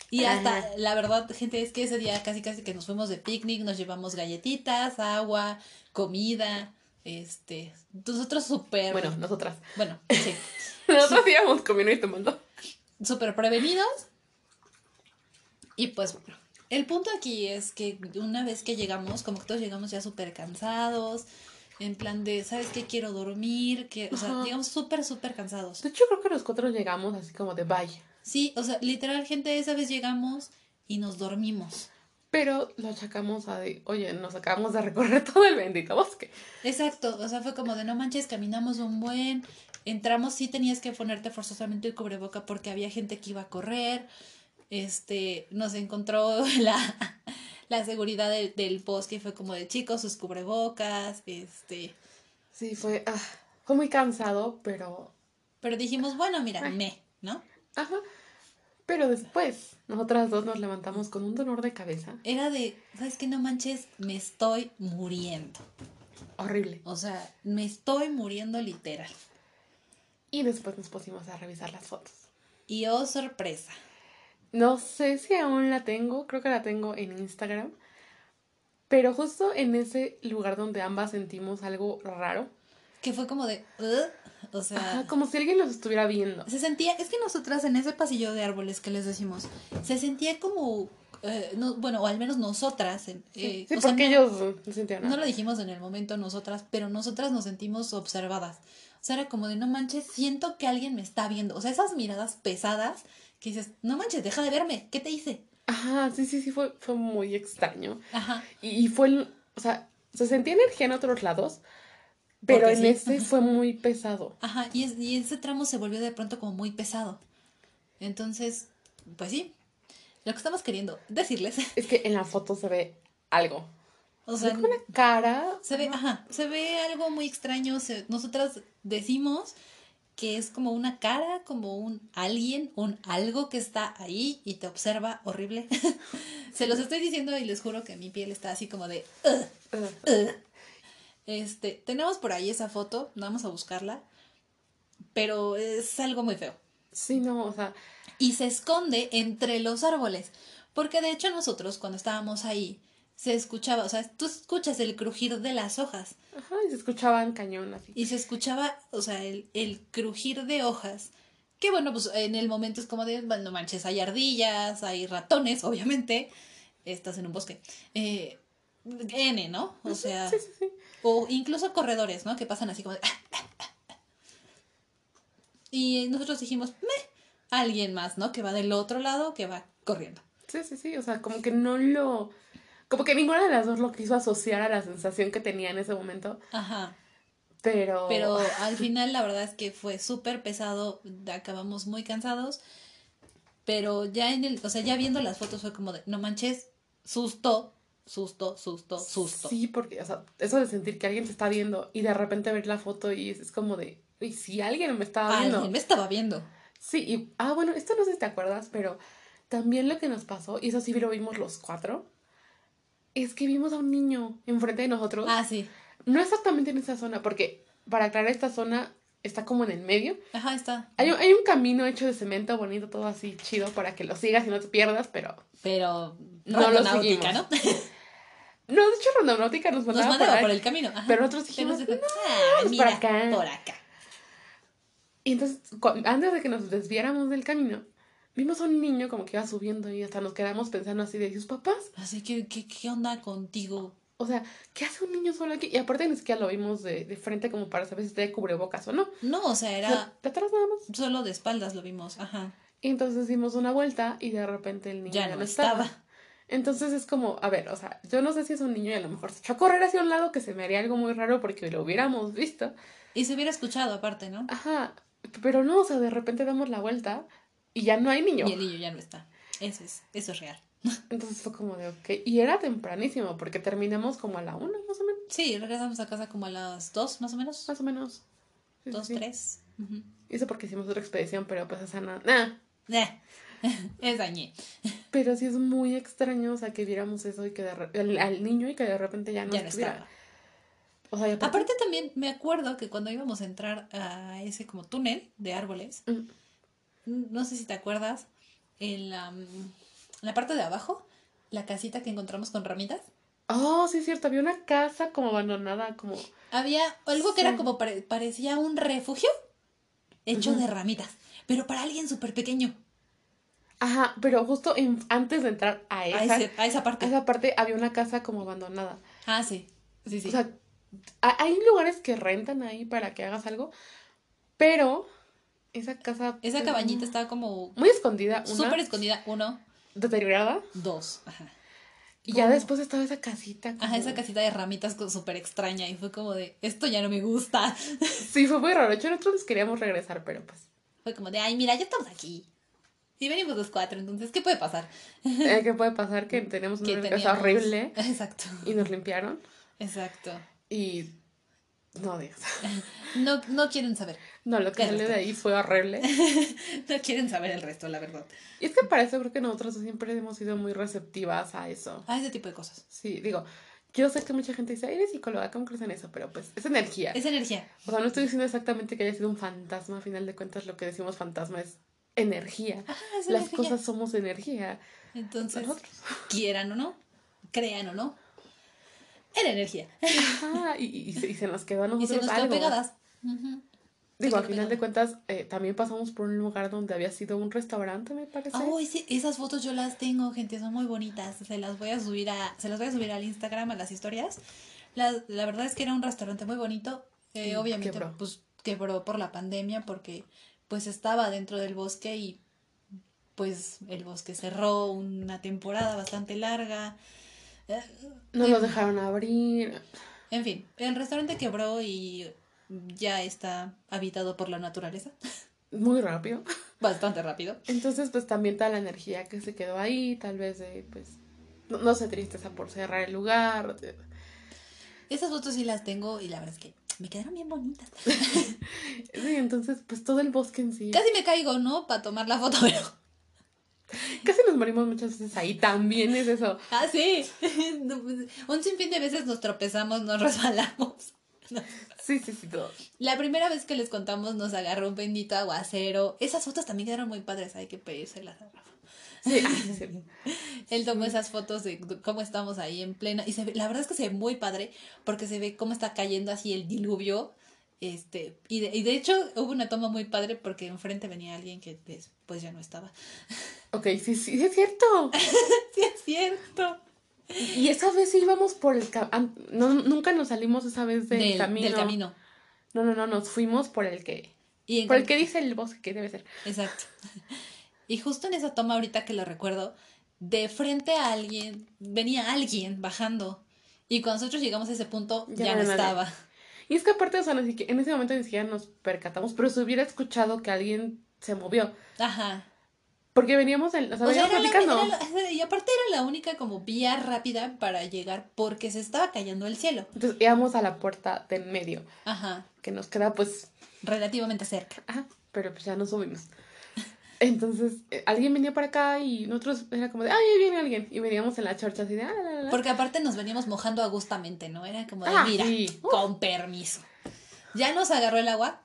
Y hasta, Ajá. la verdad, gente, es que ese día casi casi que nos fuimos de picnic, nos llevamos galletitas, agua, comida, este, nosotros súper, Bueno, nosotras. bueno, sí, Nosotros íbamos comiendo y tomando. súper prevenidos. Y pues bueno, el punto aquí es que una vez que llegamos, como que todos llegamos ya súper cansados, en plan de, ¿sabes qué? Quiero dormir, que, o sea, Ajá. llegamos súper, súper cansados. De hecho, creo que los cuatro llegamos así como de bye. Sí, o sea, literal, gente, esa vez llegamos y nos dormimos. Pero lo achacamos a de, oye, nos acabamos de recorrer todo el bendito bosque. Exacto, o sea, fue como de no manches, caminamos un buen, entramos, sí tenías que ponerte forzosamente el cubreboca porque había gente que iba a correr, este, nos encontró la, la seguridad del- del bosque y fue como de chicos, sus cubrebocas, este, Sí, fue, ah, fue muy cansado, pero, pero dijimos, bueno, mira, Ay. me, ¿no? ajá. Pero después, nosotras dos nos levantamos con un dolor de cabeza Era de, ¿sabes qué? No manches, me estoy muriendo. horrible. O sea, me estoy muriendo literal. Y después nos pusimos a revisar las fotos. Y oh, sorpresa. No sé si aún la tengo, creo que la tengo en Instagram. Pero justo en ese lugar donde ambas sentimos algo raro. Que fue como de, o sea, Ajá, como si alguien nos estuviera viendo. se sentía, es que nosotras en ese pasillo de árboles que les decimos, se sentía como, eh, no, bueno, o al menos nosotras, eh, Sí, o sea, porque no, ellos no sentían no nada. lo dijimos en el momento nosotras, pero nosotras nos sentimos observadas. O sea, era como de, no manches, siento que alguien me está viendo. O sea, esas miradas pesadas que dices, no manches, deja de verme, ¿qué te hice? Ajá, sí, sí, sí, fue, fue muy extraño. Ajá. Y, y fue, o sea, se sentía energía en otros lados, pero en sí. ese fue muy pesado. Ajá, y, es- y ese tramo se volvió de pronto como muy pesado. Entonces, pues sí, lo que estamos queriendo decirles, Es que en la foto se ve algo. o Se sea, ve como una cara. se ve, ajá, se ve algo muy extraño, se- nosotras decimos que es como una cara, como un alguien, un algo que está ahí y te observa horrible. Se los estoy diciendo y les juro que mi piel está así como de... "Ugh, ugh". Este, tenemos por ahí esa foto, vamos a buscarla, pero es algo muy feo. Sí, no, o sea, Y se esconde entre los árboles, porque de hecho nosotros cuando estábamos ahí se escuchaba, o sea, tú escuchas el crujir de las hojas ajá, y se escuchaban cañón así. y se escuchaba, o sea, el, el crujir de hojas. Que bueno, pues en el momento es como de, bueno, no manches, hay ardillas, hay ratones, obviamente. Estás en un bosque. Eh, N, ¿no? O sea, Sí, sí, sí. O incluso corredores, ¿no? Que pasan así como de... Y nosotros dijimos, meh, alguien más, ¿no? Que va del otro lado, que va corriendo. Sí, sí, sí, o sea, como que no lo... Como que ninguna de las dos lo quiso asociar a la sensación que tenía en ese momento, Ajá. pero... Pero al final la verdad es que fue súper pesado, acabamos muy cansados, pero ya en el, o sea, ya viendo las fotos fue como de, no manches, susto, susto, susto, susto. Sí, porque, o sea, eso de sentir que alguien te está viendo y de repente ver la foto y es, es como de, y si alguien me estaba viendo. Alguien me estaba viendo. Sí, y, ah, bueno, esto no sé si te acuerdas, pero también lo que nos pasó, y eso sí lo vimos los cuatro, es que vimos a un niño enfrente de nosotros. Ah, sí. No exactamente en esa zona, porque para aclarar, esta zona está como en el medio. Ajá, está. Hay, un- hay un camino hecho de cemento bonito, todo así chido para que lo sigas y no te pierdas, pero Pero No lo rondonáutica, ¿no? No, de hecho, Rondonáutica nos Nos mandaba mandaba por por el camino. Ajá. Pero nosotros dijimos, Pero "No, ah, por mira, acá". por acá. Y entonces, antes de que nos desviáramos del camino, vimos a un niño como que iba subiendo y hasta nos quedamos pensando así de sus papás. Así que, ¿qué, qué onda contigo? O sea, ¿qué hace un niño solo aquí? Y aparte ni siquiera lo vimos de, de frente como para saber si trae cubrebocas o no. No, o sea, O sea, era de atrás nada más. solo de espaldas lo vimos. Ajá. Y entonces dimos una vuelta y de repente el niño Ya no estaba. estaba. Entonces es como, a ver, o sea, yo no sé si es un niño y a lo mejor se echó a correr hacia un lado que se me haría algo muy raro porque lo hubiéramos visto. Y se hubiera escuchado aparte, ¿no? Ajá, pero no, o sea, de repente damos la vuelta y ya no hay niño. Y el niño ya no está. Eso es, eso es real. Entonces fue como de, ok. Y era tempranísimo porque terminamos como a la una, más o menos. Sí, regresamos a casa como a las dos, más o menos. Más o menos. Sí, Dos, sí. tres. Y Eso porque hicimos otra expedición, pero pues esa no. Nah. Eh, es dañé. Pero sí es muy extraño, o sea, que viéramos eso y que de re- al, al niño y que de repente ya no Ya no estaba. O sea, y aparte, Aparte también me acuerdo que cuando íbamos a entrar a ese como túnel de árboles, Mm. no sé si te acuerdas, en la, mm, en la parte de abajo, la casita que encontramos con ramitas, Oh, sí es cierto, había una casa como abandonada, como... había algo que era como pare- parecía un refugio hecho de ramitas, pero para alguien súper pequeño. Ajá, pero justo en- antes de entrar a A, esa, ese- a esa a parte. esa parte había una casa como abandonada. Ah, sí. Sí, sí. O sea, ha- hay lugares que rentan ahí para que hagas algo, pero esa casa... esa cabañita estaba como Muy escondida, una súper escondida. Uno, deteriorada. dos. Ajá. Y ya después estaba esa casita. Ajá, como- esa casita de ramitas súper extraña y fue como de, esto ya no me gusta. Sí, fue muy raro. De hecho, nosotros nos queríamos regresar, pero pues... Fue como de, ay, mira, ya estamos aquí. Y venimos los cuatro, entonces, ¿qué puede pasar? eh, ¿Qué puede pasar? Que tenemos una casa teníamos- horrible Exacto, y nos limpiaron. exacto. Y... No, Dios. No, no quieren saber. No, lo que ¿Qué salió de ahí fue horrible. No quieren saber el resto, la verdad. Y es que para eso creo que nosotros siempre hemos sido muy receptivas a eso. A ese tipo de cosas. Sí, digo, yo sé que mucha gente dice, eres psicóloga, ¿cómo crees en eso? Pero pues es energía. Es energía. O sea, no estoy diciendo exactamente que haya sido un fantasma, a final de cuentas lo que decimos fantasma es energía. Es Las energía. cosas somos energía. Entonces, quieran o no, crean o no, era energía. Y, y- y se, y se nos quedó a Y nosotros se nos quedó algo. pegadas. Digo, se a quedó final de cuentas, eh, también pasamos por un lugar donde había sido un restaurante, me parece. Ay, sí, esas fotos yo las tengo, gente, son muy bonitas. Se las voy a subir a, se las voy a subir al Instagram, a las historias. La, la verdad es que era un restaurante muy bonito. Eh, Y obviamente, quebró. pues quebró por la pandemia porque pues estaba dentro del bosque y pues el bosque cerró una temporada bastante larga. Eh, No nos dejaron abrir. En fin, el restaurante quebró y ya está habitado por la naturaleza. Muy rápido. Bastante rápido. Entonces, pues también toda la energía que se quedó ahí, tal vez de, pues, no, no sé, tristeza por cerrar el lugar. Esas fotos sí las tengo y la verdad es que me quedaron bien bonitas. Sí, entonces, pues todo el bosque en sí. Casi me caigo, ¿no? Para tomar la foto, pero... Casi nos morimos muchas veces ahí. También es eso. Ah, sí. Pues, Un sinfín de veces nos tropezamos, nos resbalamos. No. Sí, sí, sí, todo. La primera vez que les contamos nos agarró un bendito aguacero. Esas fotos también quedaron muy padres, hay que pedírselas a Rafa. Sí, sí, sí. Él tomó esas fotos de cómo estamos ahí en plena. Y se ve, la verdad es que se ve muy padre porque se ve cómo está cayendo así el diluvio. Este, y de, y de hecho hubo una toma muy padre porque enfrente venía alguien que pues ya no estaba. Ok, sí, sí, es cierto. sí, es cierto. Y esa vez íbamos por el ca- an- no, nunca nos salimos esa vez del, Del, camino. del camino. No, no, no, nos fuimos por el que. Y Por el que dice el bosque que debe ser. Exacto. Y justo en esa toma ahorita que lo recuerdo, de frente a alguien, venía alguien bajando. Y cuando nosotros llegamos a ese punto, Ya ya, no estaba. Y es que aparte, o sea, en ese momento ni siquiera nos percatamos, pero se hubiera escuchado que alguien se movió. Ajá. Porque veníamos, en, o sea, O sea, la- la- y aparte era la única como vía rápida para llegar porque se estaba cayendo el cielo. Entonces íbamos a la puerta de en medio, Ajá. que nos queda pues, Relativamente cerca. ajá, pero pues ya nos subimos. Entonces, eh, alguien venía para acá y nosotros era como de, ay, ahí viene alguien. Y veníamos en la chorcha así de, ah, la, la, la. Porque aparte nos veníamos mojando agustamente, ¿no? Era como de, Ah, mira, sí. Con permiso. Ya nos agarró el agua.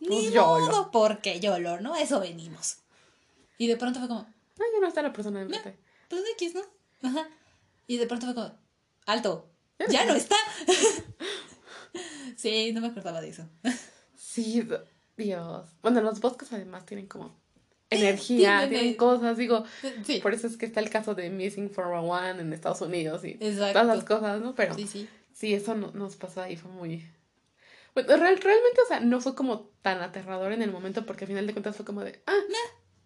Ni Pues YOLO. modo, porque YOLO, ¿no? Eso venimos. Y de pronto fue como, Ah, ya no está la persona de enfrente. pues X, ¿no? Ajá. Y de pronto fue como, alto, Ya ya no está. sí, no me acordaba de eso. Sí, Dios. Bueno, los bosques además tienen como energía, tienen- tienen cosas, digo, Sí, por eso es que está el caso de Missing 401 en Estados Unidos y Exacto. todas las cosas, ¿no? Pero sí, sí. sí, eso no- nos pasó ahí, fue muy... Bueno, real- realmente, o sea, no fue como tan aterrador en el momento porque al final de cuentas fue como de, ah,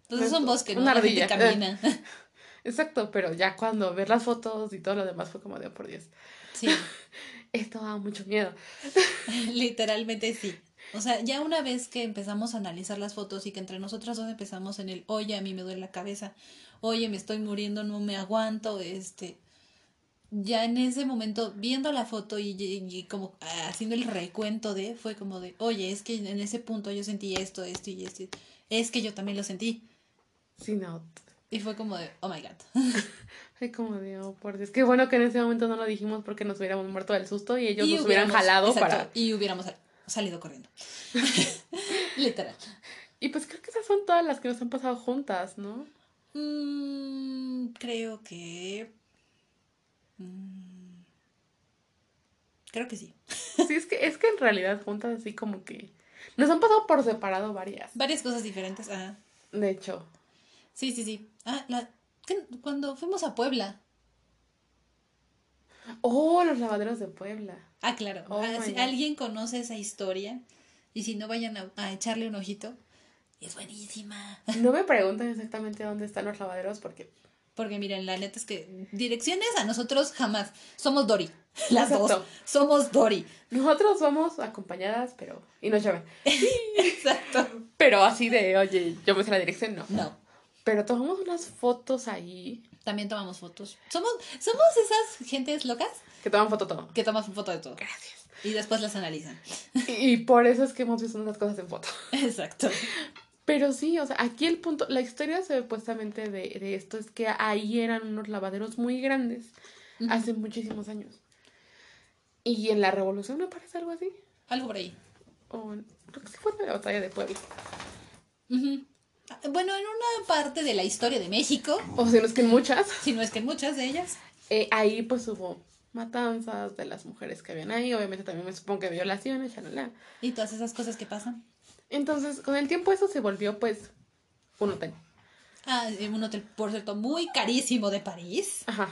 Pues es un bosque, ¿no? Una La gente ardilla. camina. exacto, pero ya cuando ver las fotos y todo lo demás fue como de, "Oh, por Dios, Sí, esto da mucho miedo. literalmente sí. O sea, ya una vez que empezamos a analizar las fotos y que entre nosotras dos empezamos en el, oye, a mí me duele la cabeza, oye, me estoy muriendo, no me aguanto, este, ya en ese momento, viendo la foto y, y- y como ah, haciendo el recuento de, fue como de, oye, es que en ese punto yo sentí esto, esto y esto, es que yo también lo sentí. Sí, no, Y fue como de, oh my god. fue como de, oh, por Dios, qué bueno que en ese momento no lo dijimos porque nos hubiéramos muerto del susto y ellos Y nos hubieran jalado exacto, para... Y hubiéramos salido corriendo. Literal. Y pues creo que esas son todas las que nos han pasado juntas, ¿no? Mm, creo que. mm, creo que sí. Sí, es que, es que en realidad juntas así como que... Nos han pasado por separado varias. Varias cosas diferentes. Ah, De hecho. sí, sí, sí. Ah, cuando fuimos a Puebla. Oh, los lavaderos de Puebla. Ah, claro. Oh Ah, si alguien conoce esa historia. Y si no, vayan a, a echarle un ojito. Es buenísima. No me pregunten exactamente dónde están los lavaderos porque... Porque miren, la neta es que direcciones a nosotros jamás. Somos Dory. Las Exacto. dos. Somos Dory. Nosotros vamos acompañadas, pero... Y nos llevan. Exacto. Pero así de, oye, yo me sé la dirección, no. No. Pero tomamos unas fotos ahí. También tomamos fotos. Somos, somos esas gentes locas Que toman foto todo. que toman foto de todo. Gracias. Y después las analizan. Y, y por eso es que hemos visto unas cosas en foto. Exacto. Pero sí, o sea, aquí el punto, la historia supuestamente de, de esto es que ahí eran unos lavaderos muy grandes hace muchísimos años. Y en la revolución me parece algo así. Algo por ahí. O creo que sí fue en la batalla de Puebla. Ujú. Bueno, en una parte de la historia de México, O si no es que en muchas, si no es que en muchas de ellas, eh, ahí pues hubo matanzas de las mujeres que habían ahí. Obviamente también me supongo que violaciones, shalala. y todas esas cosas que pasan. Entonces, con el tiempo eso se volvió pues un hotel. Ah, en un hotel, por cierto, muy carísimo de París. Ajá.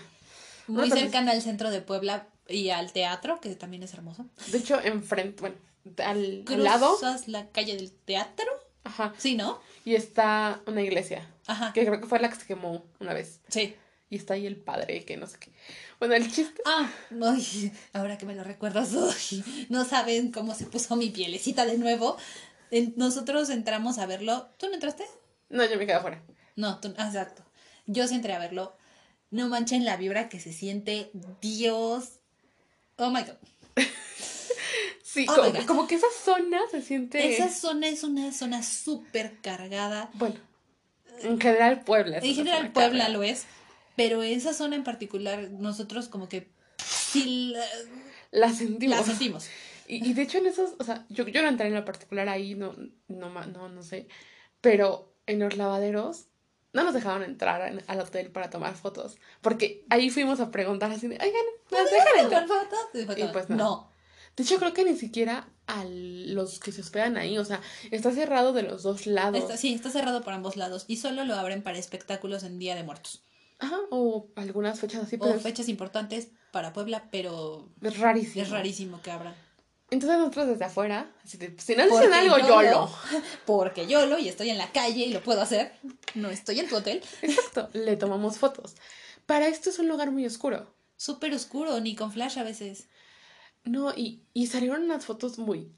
Muy Entonces- cercano al centro de Puebla y al teatro, que también es hermoso. De hecho, enfrente, bueno, al, al lado, Cruzas la calle del teatro. Ajá, Sí, ¿no? y está una iglesia, Ajá. que creo que fue la que se quemó una vez. Sí. Y está ahí el padre, que no sé qué. Bueno, el chiste. Ah, ay, ahora que me lo recuerdas, no saben cómo se puso mi pielecita de nuevo. Nosotros entramos a verlo. ¿Tú no entraste? No, yo me quedé afuera. No, tú, ah, exacto. Yo sí entré a verlo. No manchen la vibra que se siente Dios. Oh my god. Sí, Oh como, como que esa zona se siente... Esa zona es una zona súper cargada. Bueno, en general Puebla. En general Puebla cargada. lo es, pero esa zona en particular nosotros como que sí la, La sentimos. la sentimos. Y, y de hecho en esos, o sea, yo, yo no entré en lo particular ahí, no, no, no, no sé, pero en los lavaderos no nos dejaban entrar en- al hotel para tomar fotos, porque ahí fuimos a preguntar así de, oigan, ¿nos dejan entrar? ¿Tomar fotos? Y pues no. no. De hecho creo que ni siquiera a los que se hospedan ahí, o sea, está cerrado de los dos lados. Está, sí, está cerrado por ambos lados y solo lo abren para espectáculos en Día de Muertos. Ajá, o algunas fechas así, pero O fechas importantes para Puebla, pero es rarísimo. es rarísimo que abran. Entonces nosotros desde afuera, así de, si no dicen algo, yo lo. Porque yo lo y estoy en la calle y lo puedo hacer. No estoy en tu hotel. Exacto, le tomamos fotos. Para esto es un lugar muy oscuro. Súper oscuro, ni con flash a veces. No, y, y salieron unas fotos muy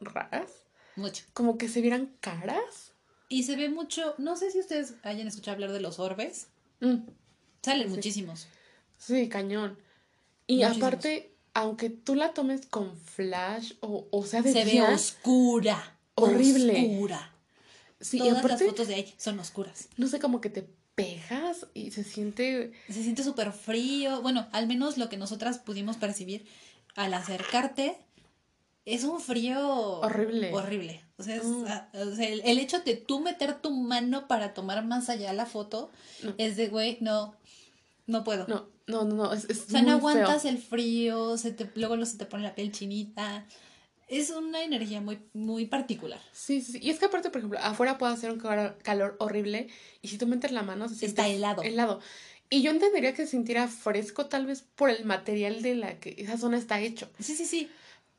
raras, Mucho. como que se vieran caras. Y se ve mucho, no sé si ustedes hayan escuchado hablar de los orbes. Mm, Salen Sí. muchísimos. sí, cañón. Y Muchísimos. aparte, aunque tú la tomes con flash o, o sea de Se ve oscura. Horrible. Oscura. sí, y Todas las aparte, fotos de ahí son oscuras. no sé, como que te pegas y se siente... Se siente súper frío. Bueno, al menos lo que nosotras pudimos percibir al acercarte es un frío Horrible. Horrible. O sea, es, Mm. ah, o sea, el, el hecho de tú meter tu mano para tomar más allá la foto No. es de, güey, no, no puedo. No, no, no, no, es, es O sea, no aguantas feo. el frío, se te, luego se te pone la piel chinita. Es una energía muy, muy particular. Sí, sí, sí. Y es que aparte, por ejemplo, afuera puede hacer un calor, calor horrible y si tú metes la mano se siente Está helado. helado. Y yo entendería que se sintiera fresco tal vez por el material de la que esa zona está hecho. Sí, sí, sí.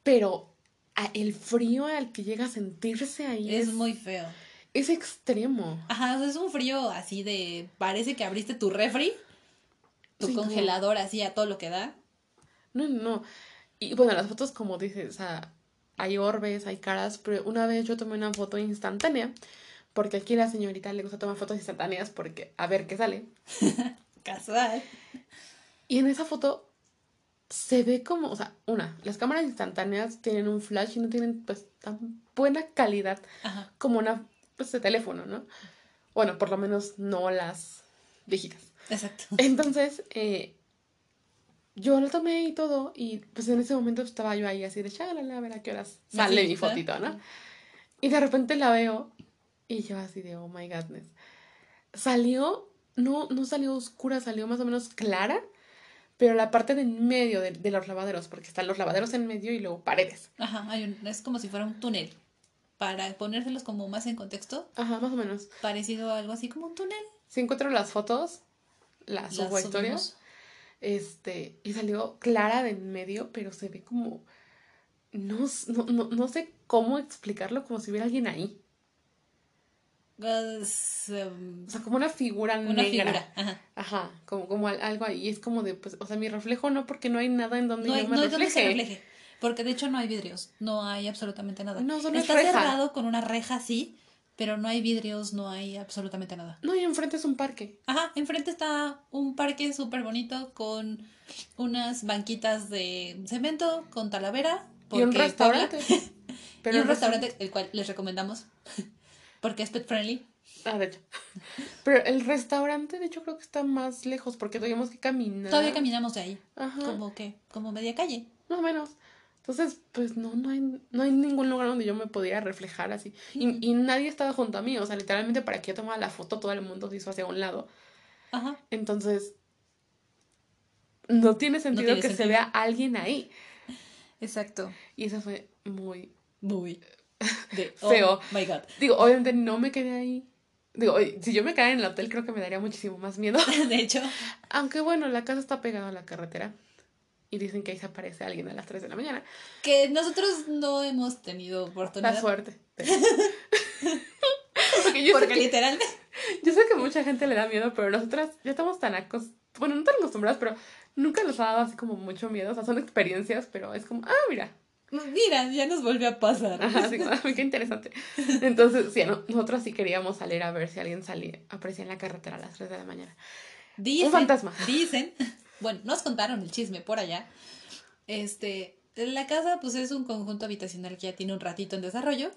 Pero a- el frío al que llega a sentirse ahí Es es, muy feo. es extremo. Ajá, o sea, es un frío así de. Parece que abriste tu refri, tu Sí, congelador así a todo lo que da. No, no, no. Y bueno, las fotos, como dices, o sea, hay orbes, hay caras, pero una vez yo tomé una foto instantánea, porque aquí la señorita le gusta tomar fotos instantáneas porque a ver qué sale. Casual. Y en esa foto se ve como, o sea, una, las cámaras instantáneas tienen un flash y no tienen pues tan buena calidad Ajá. como una pues de teléfono, ¿no? Bueno, por lo menos no las viejitas. Exacto. Entonces, eh, yo lo tomé y todo, y pues en ese momento estaba yo ahí así de shalala, a ver a qué horas sale Sí, mi fotito, ¿no? Y de repente la veo y yo así de, oh my godness. Salió, no, no salió oscura, salió más o menos clara, pero la parte de en medio de, de los lavaderos, porque están los lavaderos en medio y luego paredes. Ajá, hay un- es como si fuera un túnel. Para ponérselos como más en contexto, Ajá, más o menos. parecido a algo así como un túnel. Si encuentro las fotos, las Las subo a historias. Este, y salió clara de en medio, pero se ve como. No, no, no, no sé cómo explicarlo, como si hubiera alguien ahí. Es, em, O sea, como una figura una negra. figura. Ajá. Ajá, como, como al- algo ahí. Y es como de, pues, o sea, mi reflejo no, porque no hay nada en donde No yo hay, me no hay donde se refleje. refleje. Porque de hecho no hay vidrios. No hay absolutamente nada. No, solo es Está reja. cerrado con una reja así, pero no hay vidrios, no hay absolutamente nada. No, y enfrente es un parque. Ajá, enfrente está un parque súper bonito con unas banquitas de cemento con talavera. y un porque restaurante. Pero y un restaurante, el cual les recomendamos. Porque es pet friendly. Ah, de hecho. Pero el restaurante, de hecho, creo que está más lejos porque tuvimos que caminar. Todavía caminamos de ahí. Ajá. Como que, como media calle. Más o menos. Entonces, pues no, no hay, no hay ningún lugar donde yo me pudiera reflejar así. Y, y nadie estaba junto a mí. O sea, literalmente para que yo tomara la foto, todo el mundo se hizo hacia un lado. Ajá. Entonces, no tiene sentido tiene que se vea alguien ahí. Exacto. Y eso fue muy Muy de, Feo. Oh my god. Digo, obviamente no me quedé ahí. Digo, si yo me quedara en el hotel, creo que me daría muchísimo más miedo. De hecho, Aunque bueno, la casa está pegada a la carretera. Y dicen que ahí se aparece alguien a las 3 de la mañana. que nosotros no hemos tenido La oportunidad. suerte. Porque yo, sé Porque que, literal. yo sé que mucha gente le da miedo, pero nosotras ya estamos tan acostumbradas. Bueno, no tan acostumbradas, pero nunca nos ha dado así como mucho miedo. O sea, son experiencias, pero es como, ah, mira. Mira, ya nos volvió a pasar. Ajá, como, ah, qué interesante. Entonces, sí, no, nosotros sí queríamos salir a ver si alguien salía, aparecía en la carretera a las 3 de la mañana. Dicen, Un fantasma. Dicen, bueno, nos contaron el chisme por allá, este, La casa, pues, es un conjunto habitacional que ya tiene un ratito en desarrollo.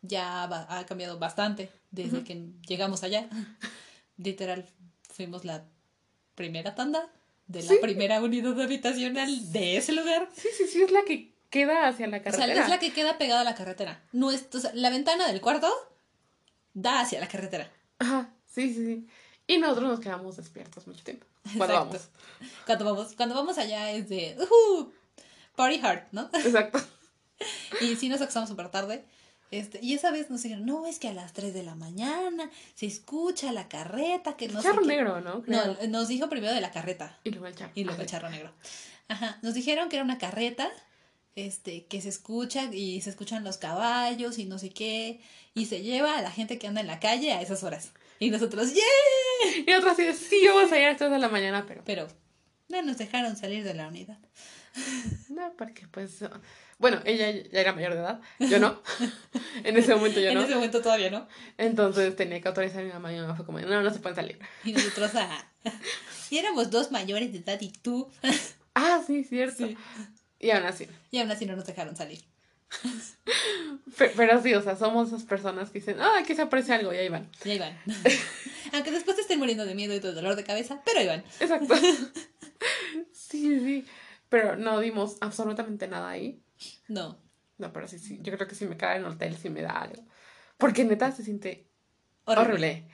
Ya va- ha cambiado bastante desde que llegamos allá. Literal, fuimos la primera tanda de la Sí. primera unidad habitacional de ese lugar. Sí, sí, sí, es la que queda hacia la O sea, carretera. es la que queda pegada a la carretera. Nuestro, o sea, la ventana del cuarto da hacia la carretera. Ajá, sí, sí, sí. Y nosotros nos quedamos despiertos mucho tiempo. Cuando Exacto. vamos. Cuando vamos, cuando vamos allá es de "Ujú, party hard, ¿no? Exacto. Y sí nos acostamos súper tarde. Este, y esa vez nos dijeron, no, es que a las 3 de la mañana se escucha la carreta, que no sé Charro qué". negro, ¿no? Creo. No, nos dijo primero de la carreta Y luego el charro. y luego el charro negro. Ajá, nos dijeron que era una carreta, este, que se escucha y se escuchan los caballos y no sé qué, y se lleva a la gente que anda en la calle a esas horas. Y nosotros, ¡yeah! Y otra así sí, vamos a ir a las 3 de la mañana, pero... Pero no nos dejaron salir de la unidad. No, porque pues... Bueno, ella ya era mayor de edad, yo no. en ese momento yo en no. ese momento todavía no. Entonces tenía que autorizar a mi mamá y mi mamá fue como, no, no se pueden salir. Y nosotros, ah, y éramos dos mayores de edad y tú. Ah, sí, cierto. Sí. Y aún así. Y aún así no nos dejaron salir. Pe- Pero, sí, o sea, somos esas personas que dicen, ah, aquí se aparece algo y ahí van. Y ahí van. Aunque después te estén muriendo de miedo y de dolor de cabeza, pero ahí van. Exacto. sí, sí. Pero no dimos absolutamente nada ahí. No. No, pero sí, sí. Yo creo que si me cae en el hotel, sí me da algo. Porque neta se siente Horrible. horrible.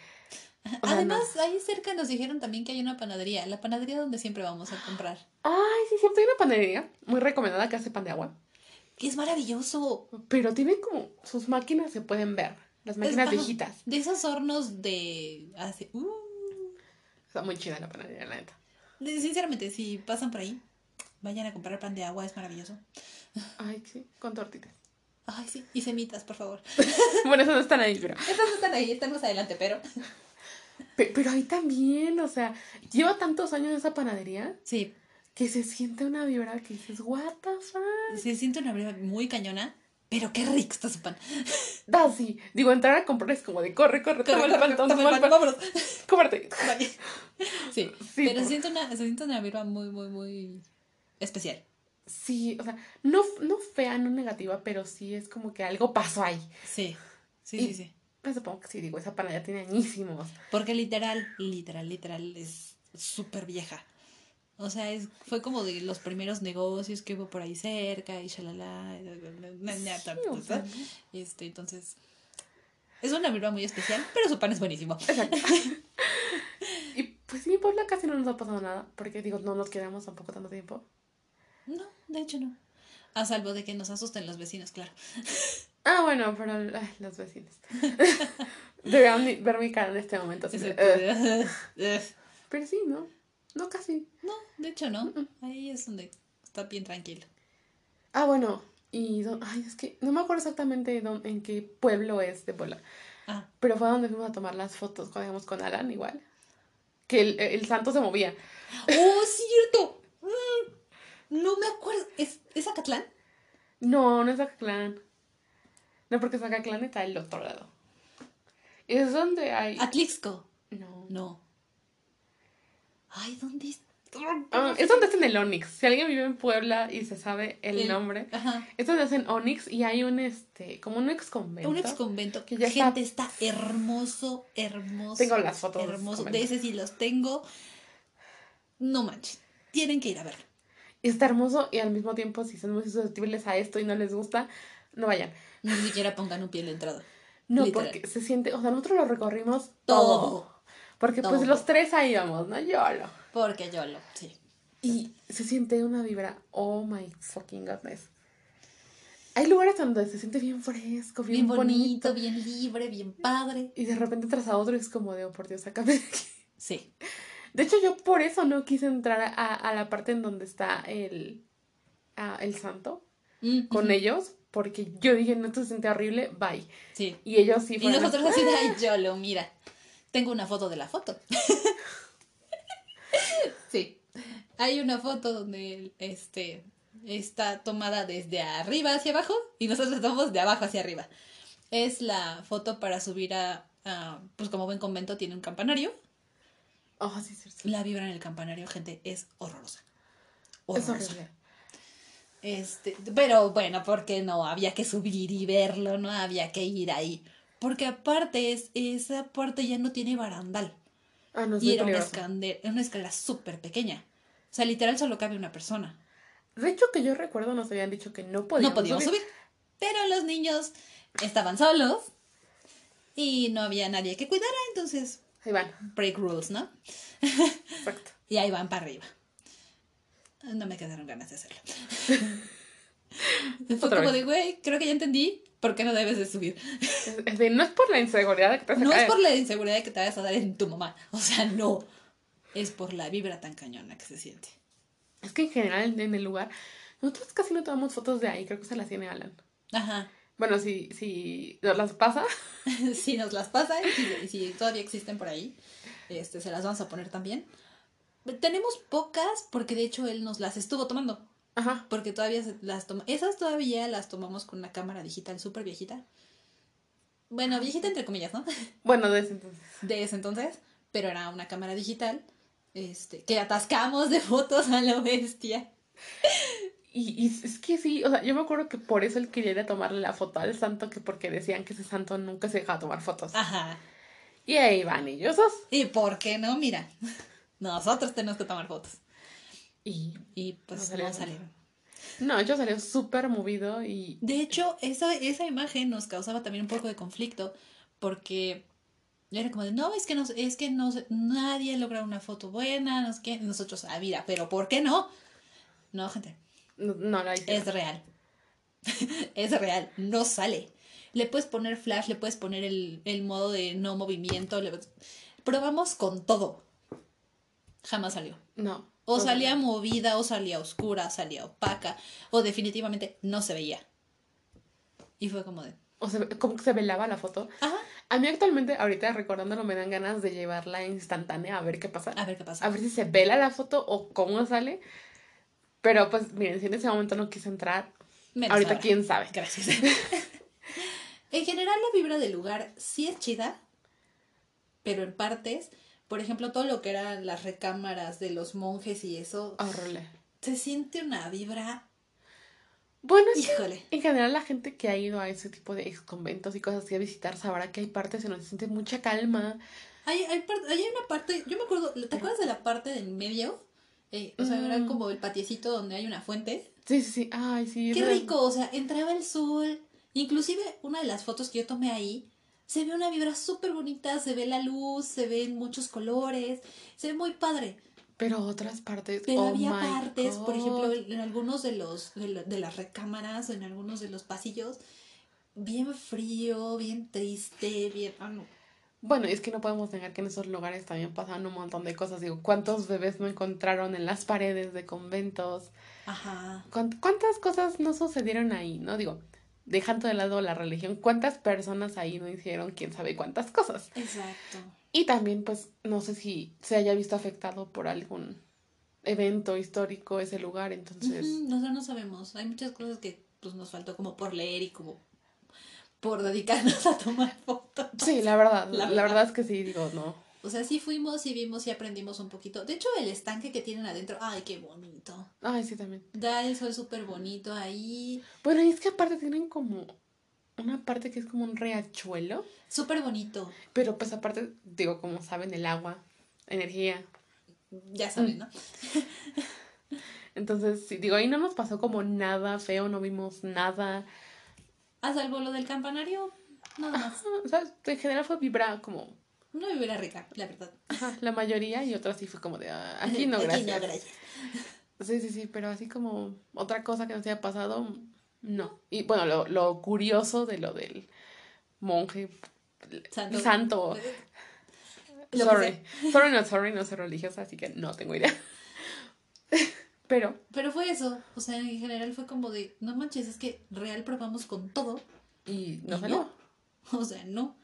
O sea, Además, ahí cerca nos dijeron también que hay una panadería. La panadería donde siempre vamos a comprar. Ay, sí, cierto. Hay una panadería muy recomendada que hace pan de agua. Que es maravilloso. Pero tiene como sus máquinas se pueden ver. Las máquinas viejitas. De esos hornos de hace. Uh, Está muy chida la panadería, la neta. sinceramente, si pasan por ahí, vayan a comprar pan de agua, es maravilloso. Ay, sí, con tortitas. Ay, sí. Y semitas, por favor. bueno, eso no están ahí, pero. Estas no están ahí, están más adelante, pero. Pe- Pero ahí también, o sea, lleva tantos años esa panadería Sí, que se siente una vibra que dices, what the fuck. se siente una breva muy cañona, pero qué rico está su pan. Da, sí. Digo, entrar a comprar es como de corre, corre, toma el pan, toma el pan, vámonos. cómprate. Sí, Sí, pero por- siento una, se siente una vibra muy, muy, muy especial. Sí, o sea, no, no fea, no negativa, pero sí es como que algo pasó ahí. Sí, sí, Y- sí, sí. Pues supongo que sí, digo, esa panadería tiene añísimos. Porque literal, literal, literal es súper vieja. O sea, es, fue como de los primeros negocios que hubo por ahí cerca y shalala. Sí, o sea, Este, entonces, es una vibra muy especial, pero su pan es buenísimo. Exacto. y pues sí, por la casi no nos ha pasado nada, porque digo, no nos quedamos tampoco tanto tiempo. No, de hecho no. A salvo de que nos asusten los vecinos, claro. Ah, bueno, pero ay, los vecinos. Deberían ver mi cara en este momento. así. Ugh. pero sí, ¿no? No, casi. No, de hecho no. Ahí es donde está bien tranquilo. Ah, bueno, y dó- ay, es que no me acuerdo exactamente dó- en qué pueblo es de Puebla, Ah, pero fue donde fuimos a tomar las fotos cuando íbamos con Alan igual. Que el, el santo se movía. ¡Oh, cierto! Mm, no me acuerdo. ¿Es, ¿Es Acatlán? No, no es Zacatlán. No, porque Zacatlán está del otro lado. Es donde hay... Atlixco. No. No. Ay, ¿dónde está? Ah, es donde hacen el Onix. Si alguien vive en Puebla y se sabe el, El- nombre, Ajá. es donde hacen Onix y hay un este, como un ex convento. Un ex convento. Que ya Gente, está... hermoso, hermoso. Tengo las fotos Hermoso. De ese sí los tengo. No manches. Tienen que ir a verlo. Está hermoso y al mismo tiempo, si son muy susceptibles a esto y no les gusta, no vayan. Ni siquiera pongan un pie en la entrada. No, Literal. porque se siente, o sea, nosotros lo recorrimos Todo. todo. Porque pues los tres ahí íbamos, ¿no? Yo lo. Porque yo lo. Sí. Y se siente una vibra, oh my fucking goodness. Hay lugares donde se siente bien fresco, bien, Bien bonito. bonito, bien libre, bien padre. Y de repente tras a otro es como de, oh por Dios, sácame de aquí. Sí. De hecho, yo por eso no quise entrar a, a la parte en donde está el, ah, el santo Mm, con ellos, porque yo dije, no, esto se siente horrible, bye. Sí. Y ellos sí Y fueron. nosotros así ay, Yolo, mira. Tengo una foto de la foto. sí. Hay una foto donde este está tomada desde arriba hacia abajo y nosotros estamos de abajo hacia arriba. Es la foto para subir a, a- pues como buen convento tiene un campanario. Oh, sí, sí, sí. La vibra en el campanario, gente, es horrorosa. Es Horrorosa. horrible. Este, pero bueno, porque no, había que subir y verlo, no había que ir ahí. Porque aparte, es, esa parte ya no tiene barandal. Ah, no es y muy era una, peligroso. escande- una escalera súper pequeña. O sea, literal solo cabe una persona. De hecho, que yo recuerdo nos habían dicho que no podíamos, no podíamos subir. Pero los niños estaban solos y no había nadie que cuidara, entonces Ahí van, break rules, ¿no? exacto. Y ahí van para arriba. No me quedaron ganas de hacerlo. Fue como vez. de, güey, creo que ya entendí por qué no debes de subir. Es, es de, no es por la inseguridad que te vas a No es caer. por la inseguridad que te vayas a dar en tu mamá. O sea, no. Es por la vibra tan cañona que se siente. Es que en general en el lugar, nosotros casi no tomamos fotos de ahí, creo que se las tiene Alan. Ajá. Bueno, si, si nos las pasa, si nos las pasa y si, si todavía existen por ahí, este, se las vamos a poner también. Tenemos pocas porque de hecho él nos las estuvo tomando. ajá, Porque todavía se- las toma. Esas todavía las tomamos con una cámara digital súper viejita. Bueno, viejita entre comillas, ¿no? bueno, de ese entonces. De ese entonces. Pero era una cámara digital. Este, que atascamos de fotos a la bestia. Y, y es que sí, o sea, yo me acuerdo que por eso él quería ir a tomarle la foto al santo, que porque decían que ese santo nunca se dejaba tomar fotos. Ajá. Y ahí van ellos. ¿Y por qué no? Mira. Nosotros tenemos que tomar fotos. Y Y pues No salieron. no, yo salió súper movido y De hecho, esa, esa imagen nos causaba también un poco de conflicto porque era como de, no, es que, no, es que no, se- nadie logra una foto buena, no sé qué. Y nosotros, ah, mira, pero ¿por qué no? No, gente, no, no la hice. es real. es real, no sale. Le puedes poner flash, le puedes poner el, el modo de no movimiento. le- Probamos con todo. Jamás salió. No. O salía movida, o salía oscura, salía opaca, o definitivamente no se veía. Y fue como de, O sea, como que se velaba la foto. ajá, A mí actualmente, ahorita recordándolo, me dan ganas de llevarla instantánea a ver qué pasa. a ver qué pasa. A ver si se vela la foto o cómo sale. Pero pues miren, si en ese momento no quise entrar, Menos ahorita ahora. quién sabe. Gracias. en general la vibra del lugar sí es chida, pero en partes, por ejemplo, todo lo que eran las recámaras de los monjes y eso, Horrible. se siente una vibra, Bueno, que híjole. en general la gente que ha ido a ese tipo de ex conventos y cosas así a visitar sabrá que hay partes en donde se siente mucha calma. Hay, hay, hay una parte, yo me acuerdo, ¿te acuerdas de la parte del medio? Eh, o sea, era Mm. como el patiecito donde hay una fuente. Sí, sí, sí. Ay, sí. Qué rico, o sea, entraba el sol. Inclusive una de las fotos que yo tomé ahí, se ve una vibra súper bonita, se ve la luz, se ven muchos colores, se ve muy padre. Pero otras partes. Pero oh había partes, por ejemplo, en algunos de los de, la- de las recámaras, en algunos de los pasillos, bien frío, bien triste, bien... ah, no. Bueno, es que no podemos negar que en esos lugares también pasan un montón de cosas. Digo, ¿cuántos bebés no encontraron en las paredes de conventos? Ajá. ¿Cuánt- ¿Cuántas cosas no sucedieron ahí? No digo, dejando de lado la religión, ¿cuántas personas ahí no hicieron quién sabe cuántas cosas? Exacto. Y también, pues, no sé si se haya visto afectado por algún evento histórico ese lugar, entonces... Ujú, Nosotros no sabemos. Hay muchas cosas que pues nos faltó como por leer y como por dedicarnos a tomar fotos. Sí, la verdad, La la, verdad. verdad es que sí, digo, no. O sea, sí fuimos y vimos y aprendimos un poquito. De hecho, el estanque que tienen adentro, ay, qué bonito. Ay, sí, también. Da el sol súper bonito ahí. Bueno, y es que aparte tienen como una parte que es como un riachuelo, Súper bonito. pero pues aparte, digo, como saben, el agua, energía. Ya saben, ¿no? Entonces, sí, digo, ahí no nos pasó como nada feo, no vimos nada. A salvo lo del campanario, nada más. Ajá, o sea, en general fue vibra como No viviera rica, la verdad. ajá, la mayoría y otras sí fue como de ah, aquí no, gracias. Aquí no, gracias. Sí, sí, sí, pero así como otra cosa que nos haya pasado, no. Y bueno, lo, lo curioso de lo del monje Santo. santo. Lo que sorry. Sorry, not sorry, no soy religiosa, así que no tengo idea. Pero, Pero fue eso. O sea, en general fue como de, no manches, es que real probamos con todo. y no Y salió. no. O sea, no.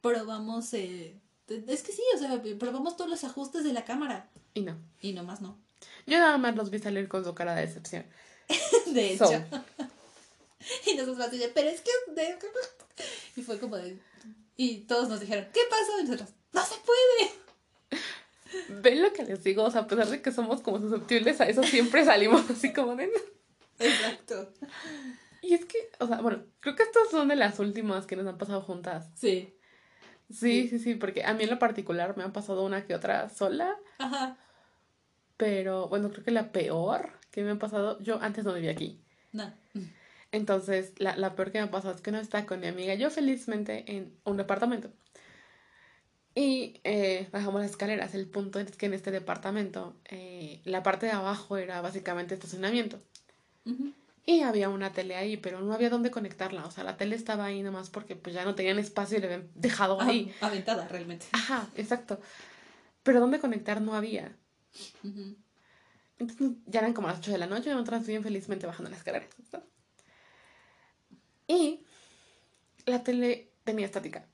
Probamos, eh, es que sí, o sea, probamos todos los ajustes de la cámara. Y no. Y nomás no. Yo nada más los vi salir con su cara de decepción. De hecho. So. Y nosotros así de, pero es que... de- Y fue como de... Y todos nos dijeron, ¿qué pasó? Y nosotros, no se puede. Ven lo que les digo, o sea, a pesar de que somos como susceptibles a eso, siempre salimos así como de... Exacto. Y es que, o sea, bueno, creo que estas son de las últimas que nos han pasado juntas. Sí. Sí, sí, sí, porque a mí en lo particular me han pasado una que otra sola. Ajá. Pero bueno, creo que la peor que me ha pasado, yo antes no vivía aquí. No. Entonces, la, la peor que me ha pasado es que no estaba con mi amiga, yo felizmente en un departamento. Y eh, bajamos las escaleras. El punto es que en este departamento, eh, la parte de abajo era básicamente estacionamiento. Ujú. Y había una tele ahí, pero no había dónde conectarla. O sea, la tele estaba ahí nomás porque pues ya no tenían espacio y le habían dejado ahí. Ah, aventada, realmente. Ajá, exacto. Pero dónde conectar no había. Entonces ya eran como las 8 de la noche y nosotras bien felizmente bajando las escaleras. ¿no? Y la tele tenía estática.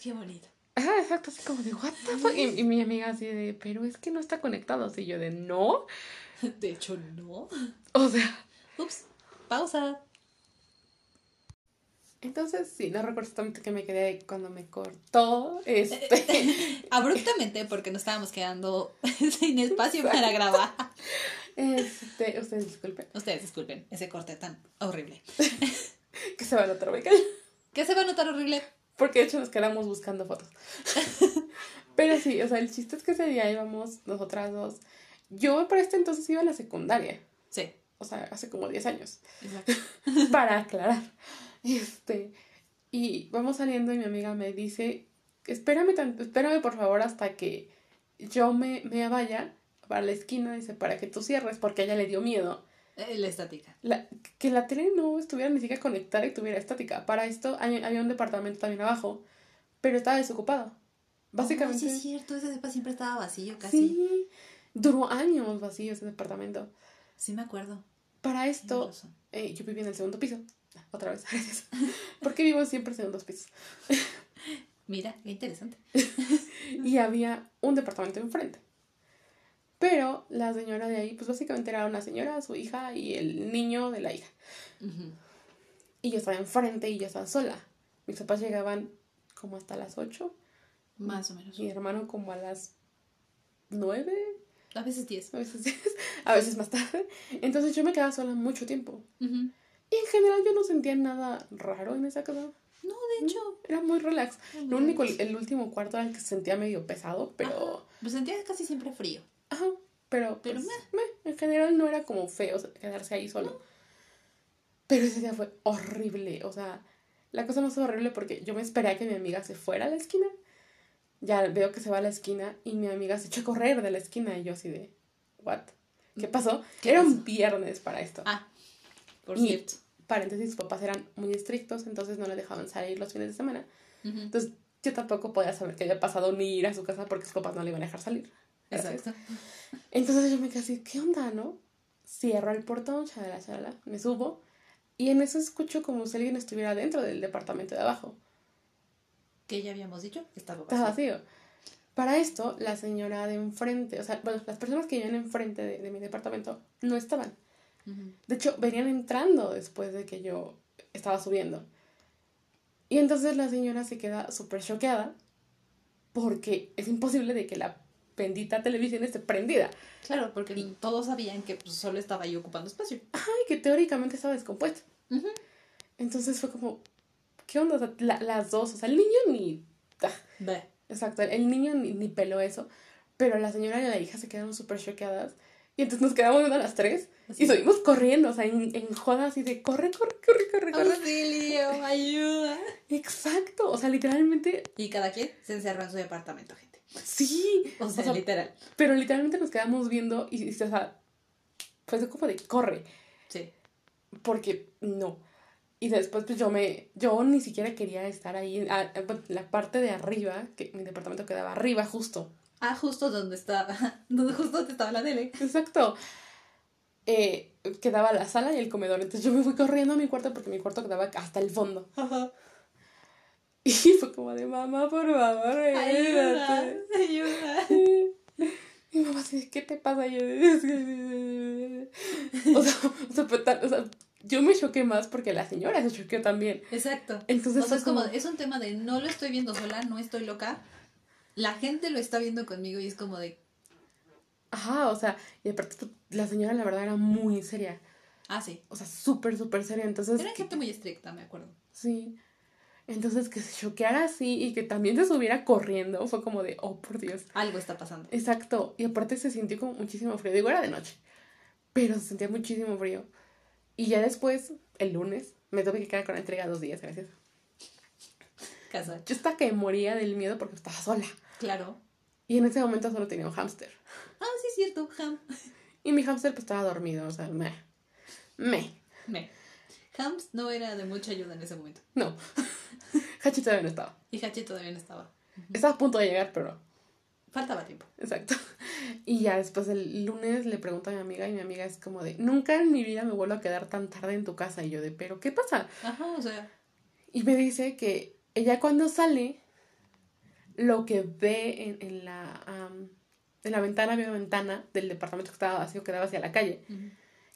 Qué bonito. Ajá, exacto, así como de, what the fuck? Y, y mi amiga así de, pero es que no está conectado. Así yo de, no. De hecho, no. O sea, Ups. Pausa. entonces sí, no recuerdo exactamente que me quedé cuando me cortó. Este, Abruptamente, porque nos estábamos quedando sin espacio para grabar. este, ustedes disculpen, Ustedes disculpen ese corte tan horrible. que se va la otra beca. ¿Qué se va a notar horrible? Porque de hecho nos quedamos buscando fotos. Pero sí, o sea, el chiste es que ese día íbamos nosotras dos. Yo para este entonces iba a la secundaria. Sí. O sea, hace como 10 años. Exacto. para aclarar. Este, y vamos saliendo y mi amiga me dice, espérame, tanto, espérame por favor hasta que yo me, me vaya para la esquina, dice, para que tú cierres, porque a ella le dio miedo. Eh, La estática. La, que la tele no estuviera ni siquiera conectada y tuviera estática. Para esto hay- había un departamento también abajo, pero estaba desocupado. Básicamente. Oh, sí, es cierto. Ese depa siempre estaba vacío casi. Sí, duró años vacío ese departamento. me acuerdo. Para esto, eh, yo vivía en el segundo piso. Otra vez, gracias. Porque vivo siempre en segundos pisos. Mira, qué interesante. y había un departamento enfrente. Pero la señora de ahí, pues básicamente era una señora, su hija y el niño de la hija. Y yo estaba enfrente y yo estaba sola. Mis papás llegaban como hasta las 8, Más o menos. mi hermano como a las 9, A veces 10. a veces, a veces más tarde. Entonces yo me quedaba sola mucho tiempo. Ujú. Y en general yo no sentía nada raro en esa casa. No, de hecho. Era muy relax. Muy Lo único, relax. el último cuarto era el que se sentía medio pesado, pero... Ajá. Pues sentía casi siempre frío. Ajá, pero, Pero pues, en general no era como feo quedarse ahí solo. Pero ese día fue horrible, o sea, la cosa más horrible porque yo me esperé a que mi amiga se fuera a la esquina. Ya veo que se va a la esquina y mi amiga se echó a correr de la esquina y yo así de, ¿what? ¿Qué pasó? ¿Qué era un viernes para esto. Ah, por Y- cierto. Paréntesis, sus papás eran muy estrictos, entonces no le dejaban salir los fines de semana. Entonces yo tampoco podía saber qué había pasado ni ir a su casa porque sus papás no le iban a dejar salir. Gracias. Exacto. Entonces yo me quedé así, ¿qué onda, no? Cierro el portón, chalala, chalala, me subo y en eso escucho como si alguien estuviera dentro del departamento de abajo. Que ya habíamos dicho, estaba Estaba vacío. vacío. Para esto, la señora de enfrente, o sea, bueno, las personas que vivían enfrente de, de mi departamento no estaban. Ujú. De hecho, venían entrando después de que yo estaba subiendo. Y entonces la señora se queda súper choqueada porque es imposible de que la bendita televisión esté prendida. Claro, porque todos sabían que pues, solo estaba ahí ocupando espacio. Ay, que teóricamente estaba descompuesta. Ujú. Entonces fue como, ¿qué onda? O sea, la- las dos, o sea, el niño ni... ah, exacto, el niño ni, ni peló eso, pero la señora y la hija se quedaron súper choqueadas. Y entonces nos quedamos viendo a las tres Así. y subimos corriendo, o sea, en, en joda así de corre, corre, corre, corre, corre. Auxilio, ayuda. Exacto, o sea, literalmente, Y cada quien se encerró en su departamento, gente. sí. O sea, literal. pero literalmente nos quedamos viendo y, y, o sea, fue como de corre, Sí. porque no. Y después pues yo me, yo ni siquiera quería estar ahí, a- en la parte de arriba, que mi departamento quedaba arriba justo. Ah, justo donde estaba, donde justo donde estaba la tele. Exacto. Eh, quedaba la sala y el comedor. Entonces yo me fui corriendo a mi cuarto porque mi cuarto quedaba hasta el fondo. Ajá. Y fue como de mamá, por favor, Ayuda, ayúdate. ayuda. Y mi mamá ¿qué te pasa? Y yo, o, sea, o, sea, o sea, yo me choqué más porque la señora se choqueó también. Exacto. Entonces o sea, fue es como, como- es un tema de no lo estoy viendo sola, no estoy loca. La gente lo está viendo conmigo y es como de, Ajá, o sea, y aparte tu- la señora la verdad era muy seria. Ah, sí. O sea, súper, súper seria. Entonces, Era que- gente muy estricta, me acuerdo. sí. Entonces, que se choqueara así y que también se subiera corriendo fue como de, oh, por Dios. Algo está pasando. Exacto. Y aparte se sintió como muchísimo frío. Digo, era de noche. Pero se sentía muchísimo frío. Y ya después, el lunes, me tuve que quedar con la entrega dos días, gracias. Casual. Yo estaba que moría del miedo porque estaba sola. Claro. Y en ese momento solo tenía un hámster. Ah, sí, es cierto, Ham. Y mi hámster pues estaba dormido, o sea, me. Me. Me. Hams no era de mucha ayuda en ese momento. No. Hachi todavía no estaba. Y Hachi todavía no estaba. Estaba a punto de llegar, pero. Faltaba tiempo. Exacto. Y ya después el lunes le pregunto a mi amiga y mi amiga es como de, nunca en mi vida me vuelvo a quedar tan tarde en tu casa. Y yo de, pero ¿qué pasa? Ajá, o sea. Y me dice que ella cuando sale, lo que ve en, en la, en la ventana, había una ventana del departamento que estaba vacío, que daba hacia la calle,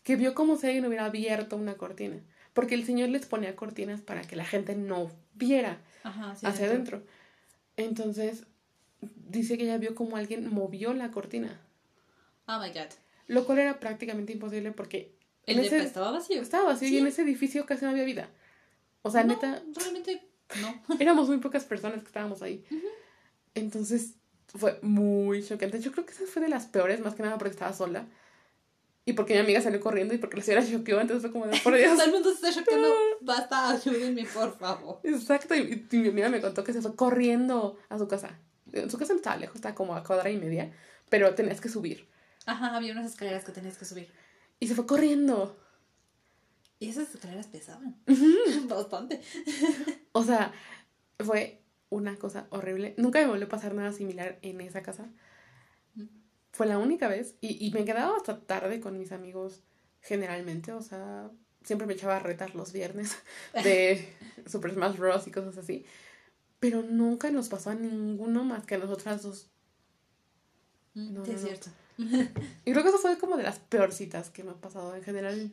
que vio como si alguien hubiera abierto una cortina. Porque el señor les ponía cortinas para que la gente no viera Ajá, sí. hacia adentro. Entonces, dice que ella vio como alguien movió la cortina. Oh my god. Lo cual era prácticamente imposible porque El en depa ese, estaba vacío. estaba vacío y en ese edificio casi no había vida. O sea, No, neta, Realmente no. éramos muy pocas personas que estábamos ahí. Entonces fue muy chocante. Yo creo que esa fue de las peores, más que nada porque estaba sola. Y porque mi amiga salió corriendo y porque la señora choqueó, entonces fue como de por Dios. Todo el mundo se está choqueando. Basta, ayúdenme, por favor. Exacto, y, y mi amiga me contó que se fue corriendo a su casa. En su casa no estaba lejos, estaba como a cuadra y media, pero tenías que subir. Ajá, había unas escaleras que tenías que subir. Y se fue corriendo. Y esas escaleras pesaban. Bastante. O sea, fue una cosa horrible. Nunca me volvió a pasar nada similar en esa casa. Fue la única vez. Y, y me quedaba hasta tarde con mis amigos generalmente. O sea, siempre me echaba a retar los viernes de Super Smash Bros. y cosas así. Pero nunca nos pasó a ninguno más que a nosotras dos. No, sí, no, es no. cierto. Y creo que eso fue como de las peorcitas que me ha pasado en general.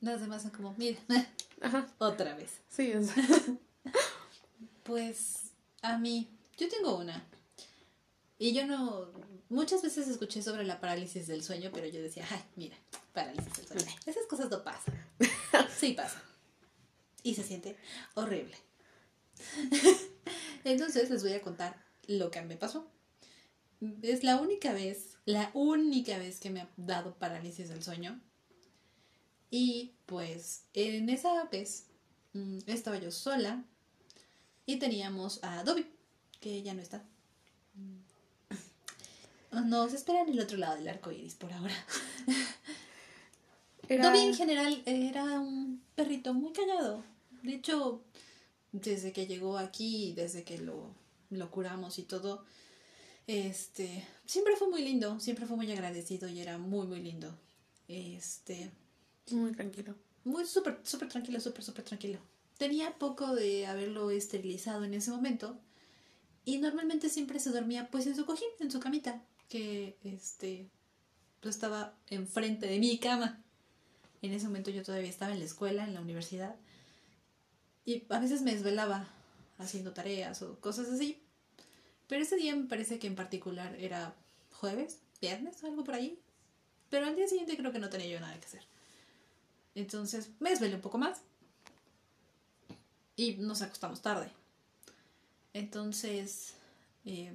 Las demás son como, mira, Ajá, otra vez. sí, es. Pues a mí, yo tengo una. Y yo no, muchas veces escuché sobre la parálisis del sueño, pero yo decía, ay, mira, parálisis del sueño. Esas cosas no pasan. Sí pasan. Y se siente horrible. Entonces les voy a contar lo que me pasó. Es la única vez, la única vez que me ha dado parálisis del sueño. Y pues en esa vez mm, estaba yo sola y teníamos a Dobby, que ya no está. Nos espera en el otro lado del arco iris por ahora. Era... Dobby en general era un perrito muy callado. De hecho, desde que llegó aquí, desde que lo, lo curamos y todo, este, siempre fue muy lindo, siempre fue muy agradecido y era muy, muy lindo. Este, Muy tranquilo. muy súper, súper tranquilo, súper, súper tranquilo. Tenía poco de haberlo esterilizado en ese momento y normalmente siempre se dormía pues en su cojín, en su camita, que este, pues estaba enfrente de mi cama. En ese momento yo todavía estaba en la escuela, en la universidad y a veces me desvelaba haciendo tareas o cosas así. Pero ese día me parece que en particular era jueves, viernes, algo por ahí. Pero al día siguiente creo que no tenía yo nada que hacer. Entonces me desvelé un poco más. Y nos acostamos tarde. Entonces, eh,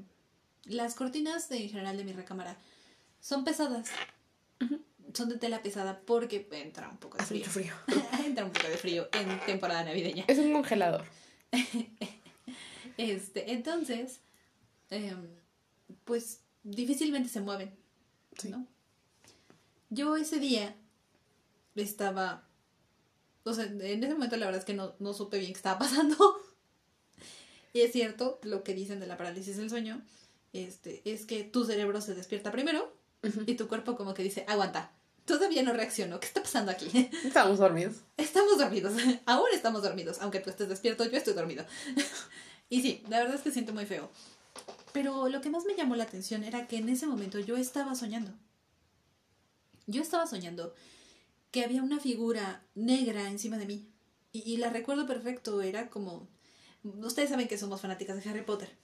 las cortinas en general de mi recámara son pesadas. Son de tela pesada porque entra un poco de Hace frío. mucho frío. entra un poco de frío en temporada navideña. Es un congelador. Este, entonces, em, pues difícilmente se mueven, Sí. ¿no? Yo ese día estaba, o sea, en ese momento la verdad es que no, no supe bien qué estaba pasando. y es cierto lo que dicen de la parálisis del sueño, este, es que tu cerebro se despierta primero y tu cuerpo como que dice, aguanta, todavía no reacciono, ¿qué está pasando aquí? Estábamos dormidos. Estamos dormidos, aún estamos dormidos, aunque tú estés despierto, yo estoy dormido. y sí, la verdad es que siento muy feo. Pero lo que más me llamó la atención era que en ese momento yo estaba soñando. Yo estaba soñando que había una figura negra encima de mí. Y, y la recuerdo perfecto, era como... Ustedes saben que somos fanáticas de Harry Potter.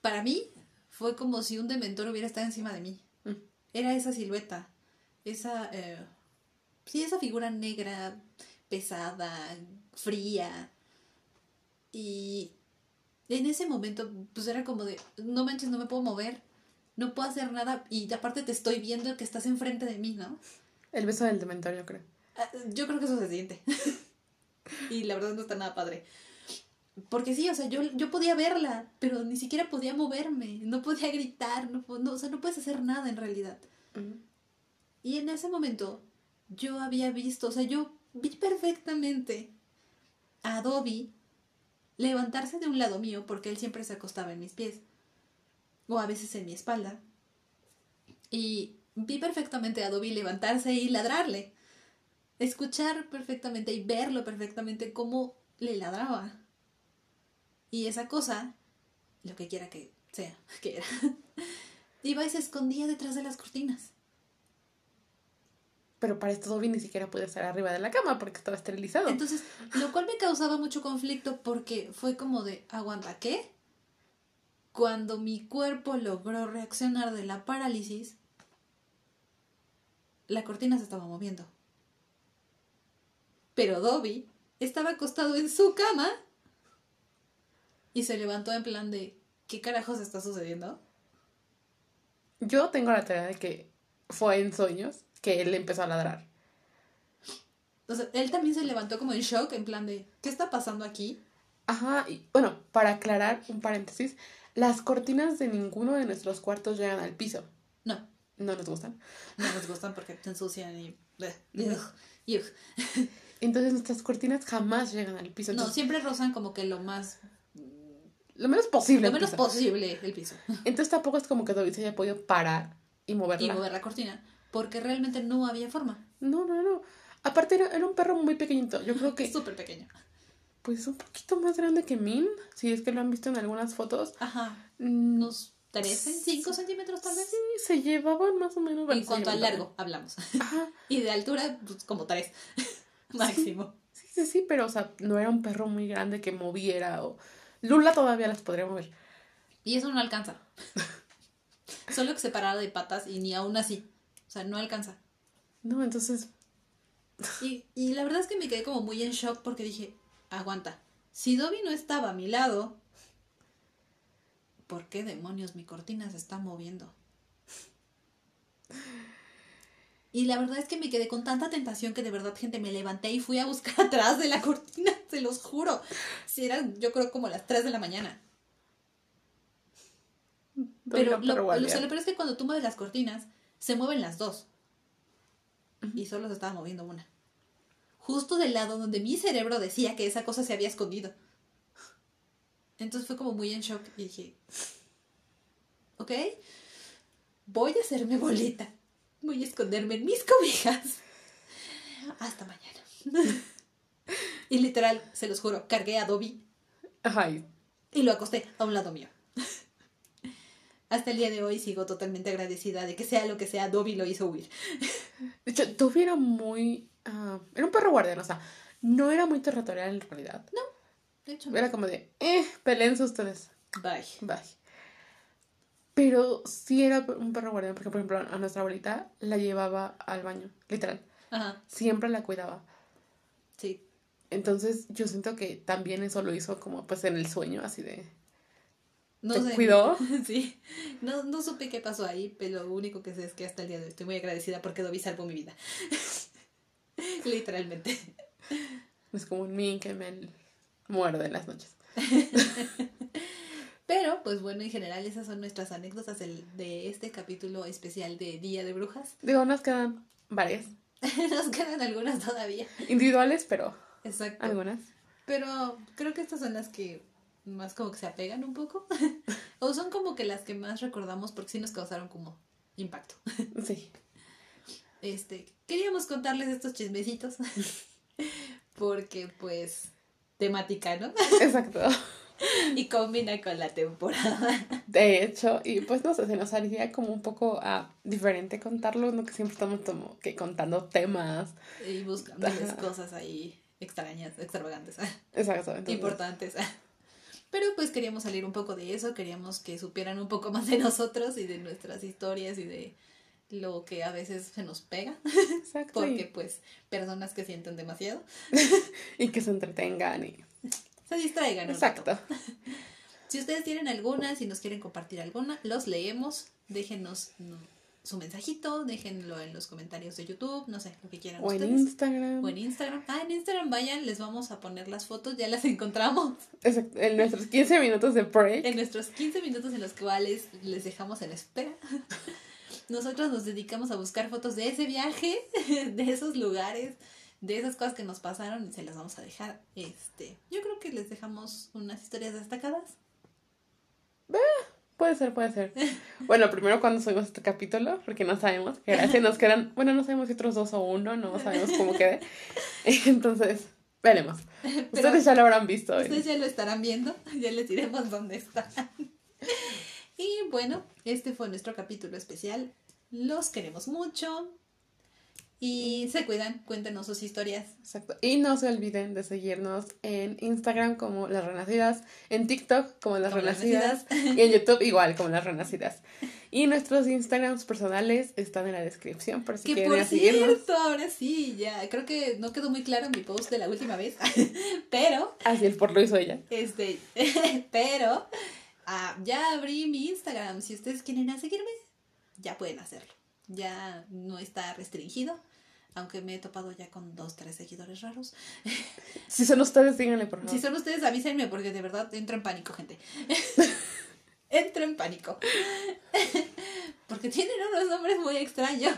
Para mí fue como si un dementor hubiera estado encima de mí. Mm. era esa silueta, esa, eh, sí, esa figura negra, pesada, fría. Y en ese momento, pues era como de, no manches, no me puedo mover, no puedo hacer nada y aparte te estoy viendo que estás enfrente de mí, ¿no? El beso del dementor, yo creo. Ah, Yo creo que eso se siente. y la verdad no está nada padre. Porque sí, o sea, yo, yo podía verla, pero ni siquiera podía moverme, no podía gritar, no, o sea, no puedes hacer nada en realidad. Ujú. Y en ese momento yo había visto, o sea, yo vi perfectamente a Dobby levantarse de un lado mío, porque él siempre se acostaba en mis pies, o a veces en mi espalda. Y vi perfectamente a Dobby levantarse y ladrarle. Escuchar perfectamente y verlo perfectamente cómo le ladraba. Y esa cosa, lo que quiera que sea, que era, iba y se escondía detrás de las cortinas. Pero para esto Dobby ni siquiera podía estar arriba de la cama porque estaba esterilizado. Entonces, lo cual me causaba mucho conflicto porque fue como de, aguanta, ¿qué? Cuando mi cuerpo logró reaccionar de la parálisis, la cortina se estaba moviendo. Pero Dobby estaba acostado en su cama y se levantó en plan de, ¿qué carajos está sucediendo? Yo tengo la teoría de que fue en sueños que él empezó a ladrar. O sea, él también se levantó como en shock, en plan de, ¿qué está pasando aquí? Ajá, y bueno, para aclarar un paréntesis, las cortinas de ninguno de nuestros cuartos llegan al piso. No, No nos gustan. no nos gustan porque te ensucian y... Entonces nuestras cortinas jamás llegan al piso. No, siempre rozan como que lo más... lo menos posible. Lo menos piso. posible el piso. Entonces tampoco es como que Dobby se haya podido parar y moverla. Y mover la cortina. Porque realmente no había forma. No, no, no. Aparte era, era un perro muy pequeñito. Yo creo que Súper pequeño. pues un poquito más grande que Min. Si es que lo han visto en algunas fotos. Ajá. Mm, Unos 13, 5 centímetros tal vez. Sí, se llevaban más o menos. bueno, En cuanto al largo, hablamos. Ajá. Y de altura, pues como 3. Máximo. Sí, sí, sí, pero o sea, no era un perro muy grande que moviera o... Lula todavía las podría mover. Y eso no alcanza. Solo que se parara de patas y ni aún así. O sea, no alcanza. No, entonces... Y, y la verdad es que me quedé como muy en shock porque dije, aguanta, si Dobby no estaba a mi lado, ¿por qué demonios mi cortina se está moviendo? Y la verdad es que me quedé con tanta tentación que de verdad, gente, me levanté y fui a buscar atrás de la cortina, se los juro. Si eran, yo creo, como las 3 de la mañana. Pero lo, lo, o sea, lo peor es que cuando tú mueves las cortinas, se mueven las dos. Y solo se estaba moviendo una. Justo del lado donde mi cerebro decía que esa cosa se había escondido. Entonces fue como muy en shock y dije, ok, voy a hacerme bolita. Voy a esconderme en mis cobijas. Hasta mañana. y literal, se los juro, cargué a Dobby Ay, y lo acosté a un lado mío. Hasta el día de hoy sigo totalmente agradecida de que sea lo que sea, Dobby lo hizo huir. de hecho, Dobby era muy... ah, era un perro guardián, o sea, no era muy territorial en realidad. De hecho, no. Era como de, eh, peleense ustedes. Bye. Bye. Pero sí era un perro guardián, porque por ejemplo a nuestra abuelita la llevaba al baño, literal. Ajá, Siempre la cuidaba. sí. Entonces yo siento que también eso lo hizo como pues en el sueño, así de... No ¿Te sé. cuidó? Sí. No, no supe qué pasó ahí, pero lo único que sé es que hasta el día de hoy estoy muy agradecida porque Dobby salvó mi vida. Literalmente. Es como un mí que me muerde en las noches. Pero, pues bueno, en general esas son nuestras anécdotas del- de este capítulo especial de Día de Brujas. Digo, nos quedan varias. Nos quedan algunas todavía. Individuales, pero Exacto. algunas. Pero creo que estas son las que más como que se apegan un poco. o son como que las que más recordamos porque sí nos causaron como impacto. Sí. Este, queríamos contarles estos chismecitos. porque pues temática, ¿no? Exacto. y combina con la temporada. De hecho, y pues no sé, se nos haría como un poco ah, diferente contarlo, no que siempre estamos como que contando temas. Y buscándoles Ajá. cosas ahí extrañas, extravagantes, Exacto. entonces- importantes. Pero pues queríamos salir un poco de eso, queríamos que supieran un poco más de nosotros y de nuestras historias y de lo que a veces se nos pega. Exacto. Porque pues personas que sienten demasiado Y, que se entretengan y... se distraigan. Exacto. Si ustedes tienen alguna, si nos quieren compartir alguna, los leemos. Déjenos no, su mensajito, déjenlo en los comentarios de YouTube, no sé, lo que quieran O en. Instagram. O en Instagram. Ah, en Instagram vayan, les vamos a poner las fotos, ya las encontramos. Exacto, En nuestros 15 minutos de break. En nuestros 15 minutos en los cuales les dejamos en espera. Nosotros nos dedicamos a buscar fotos de ese viaje, de esos lugares, de esas cosas que nos pasaron y se las vamos a dejar. Este, yo creo que les dejamos unas historias destacadas. Puede ser, puede ser. Bueno, primero cuando subimos este capítulo, porque no sabemos. Gracias nos quedan, bueno, no sabemos si otros dos o uno, no sabemos cómo quede. Entonces, veremos. Ustedes ya lo habrán visto. Ustedes ya lo estarán viendo, ya les diremos dónde están. Y bueno, este fue nuestro capítulo especial. Los queremos mucho. Y se cuidan, cuéntenos sus historias. Exacto. Y no se olviden de seguirnos en Instagram como Las Renacidas, en TikTok como Las Como Las Renacidas y en YouTube igual como Las Renacidas. Y nuestros Instagrams personales están en la descripción por si Que quieren por seguirnos. cierto, ahora sí, ya, creo que no quedó muy claro mi post de la última vez, pero, Así el por lo hizo ella. este, pero, ah, ya abrí mi Instagram, si ustedes quieren a seguirme, ya pueden hacerlo, ya no está restringido, aunque me he topado ya con dos, tres seguidores raros. Si son ustedes, díganle por favor. Si son ustedes, avísenme, porque de verdad entro en pánico, gente. entro en pánico. porque tienen unos nombres muy extraños.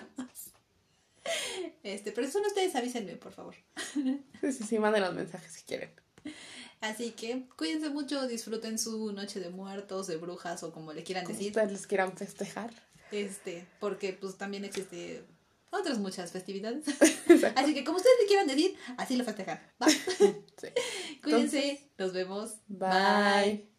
Este, pero si son ustedes, avísenme, por favor. Sí, sí, sí, manden los mensajes si quieren. Así que cuídense mucho, disfruten su noche de muertos, de brujas o como le quieran Como decir. ustedes les quieran festejar. Este, porque pues también existe otras muchas festividades. Exacto. Así que como ustedes le quieran decir, así lo festejan. ¿va? Sí. Cuídense, nos vemos. Bye.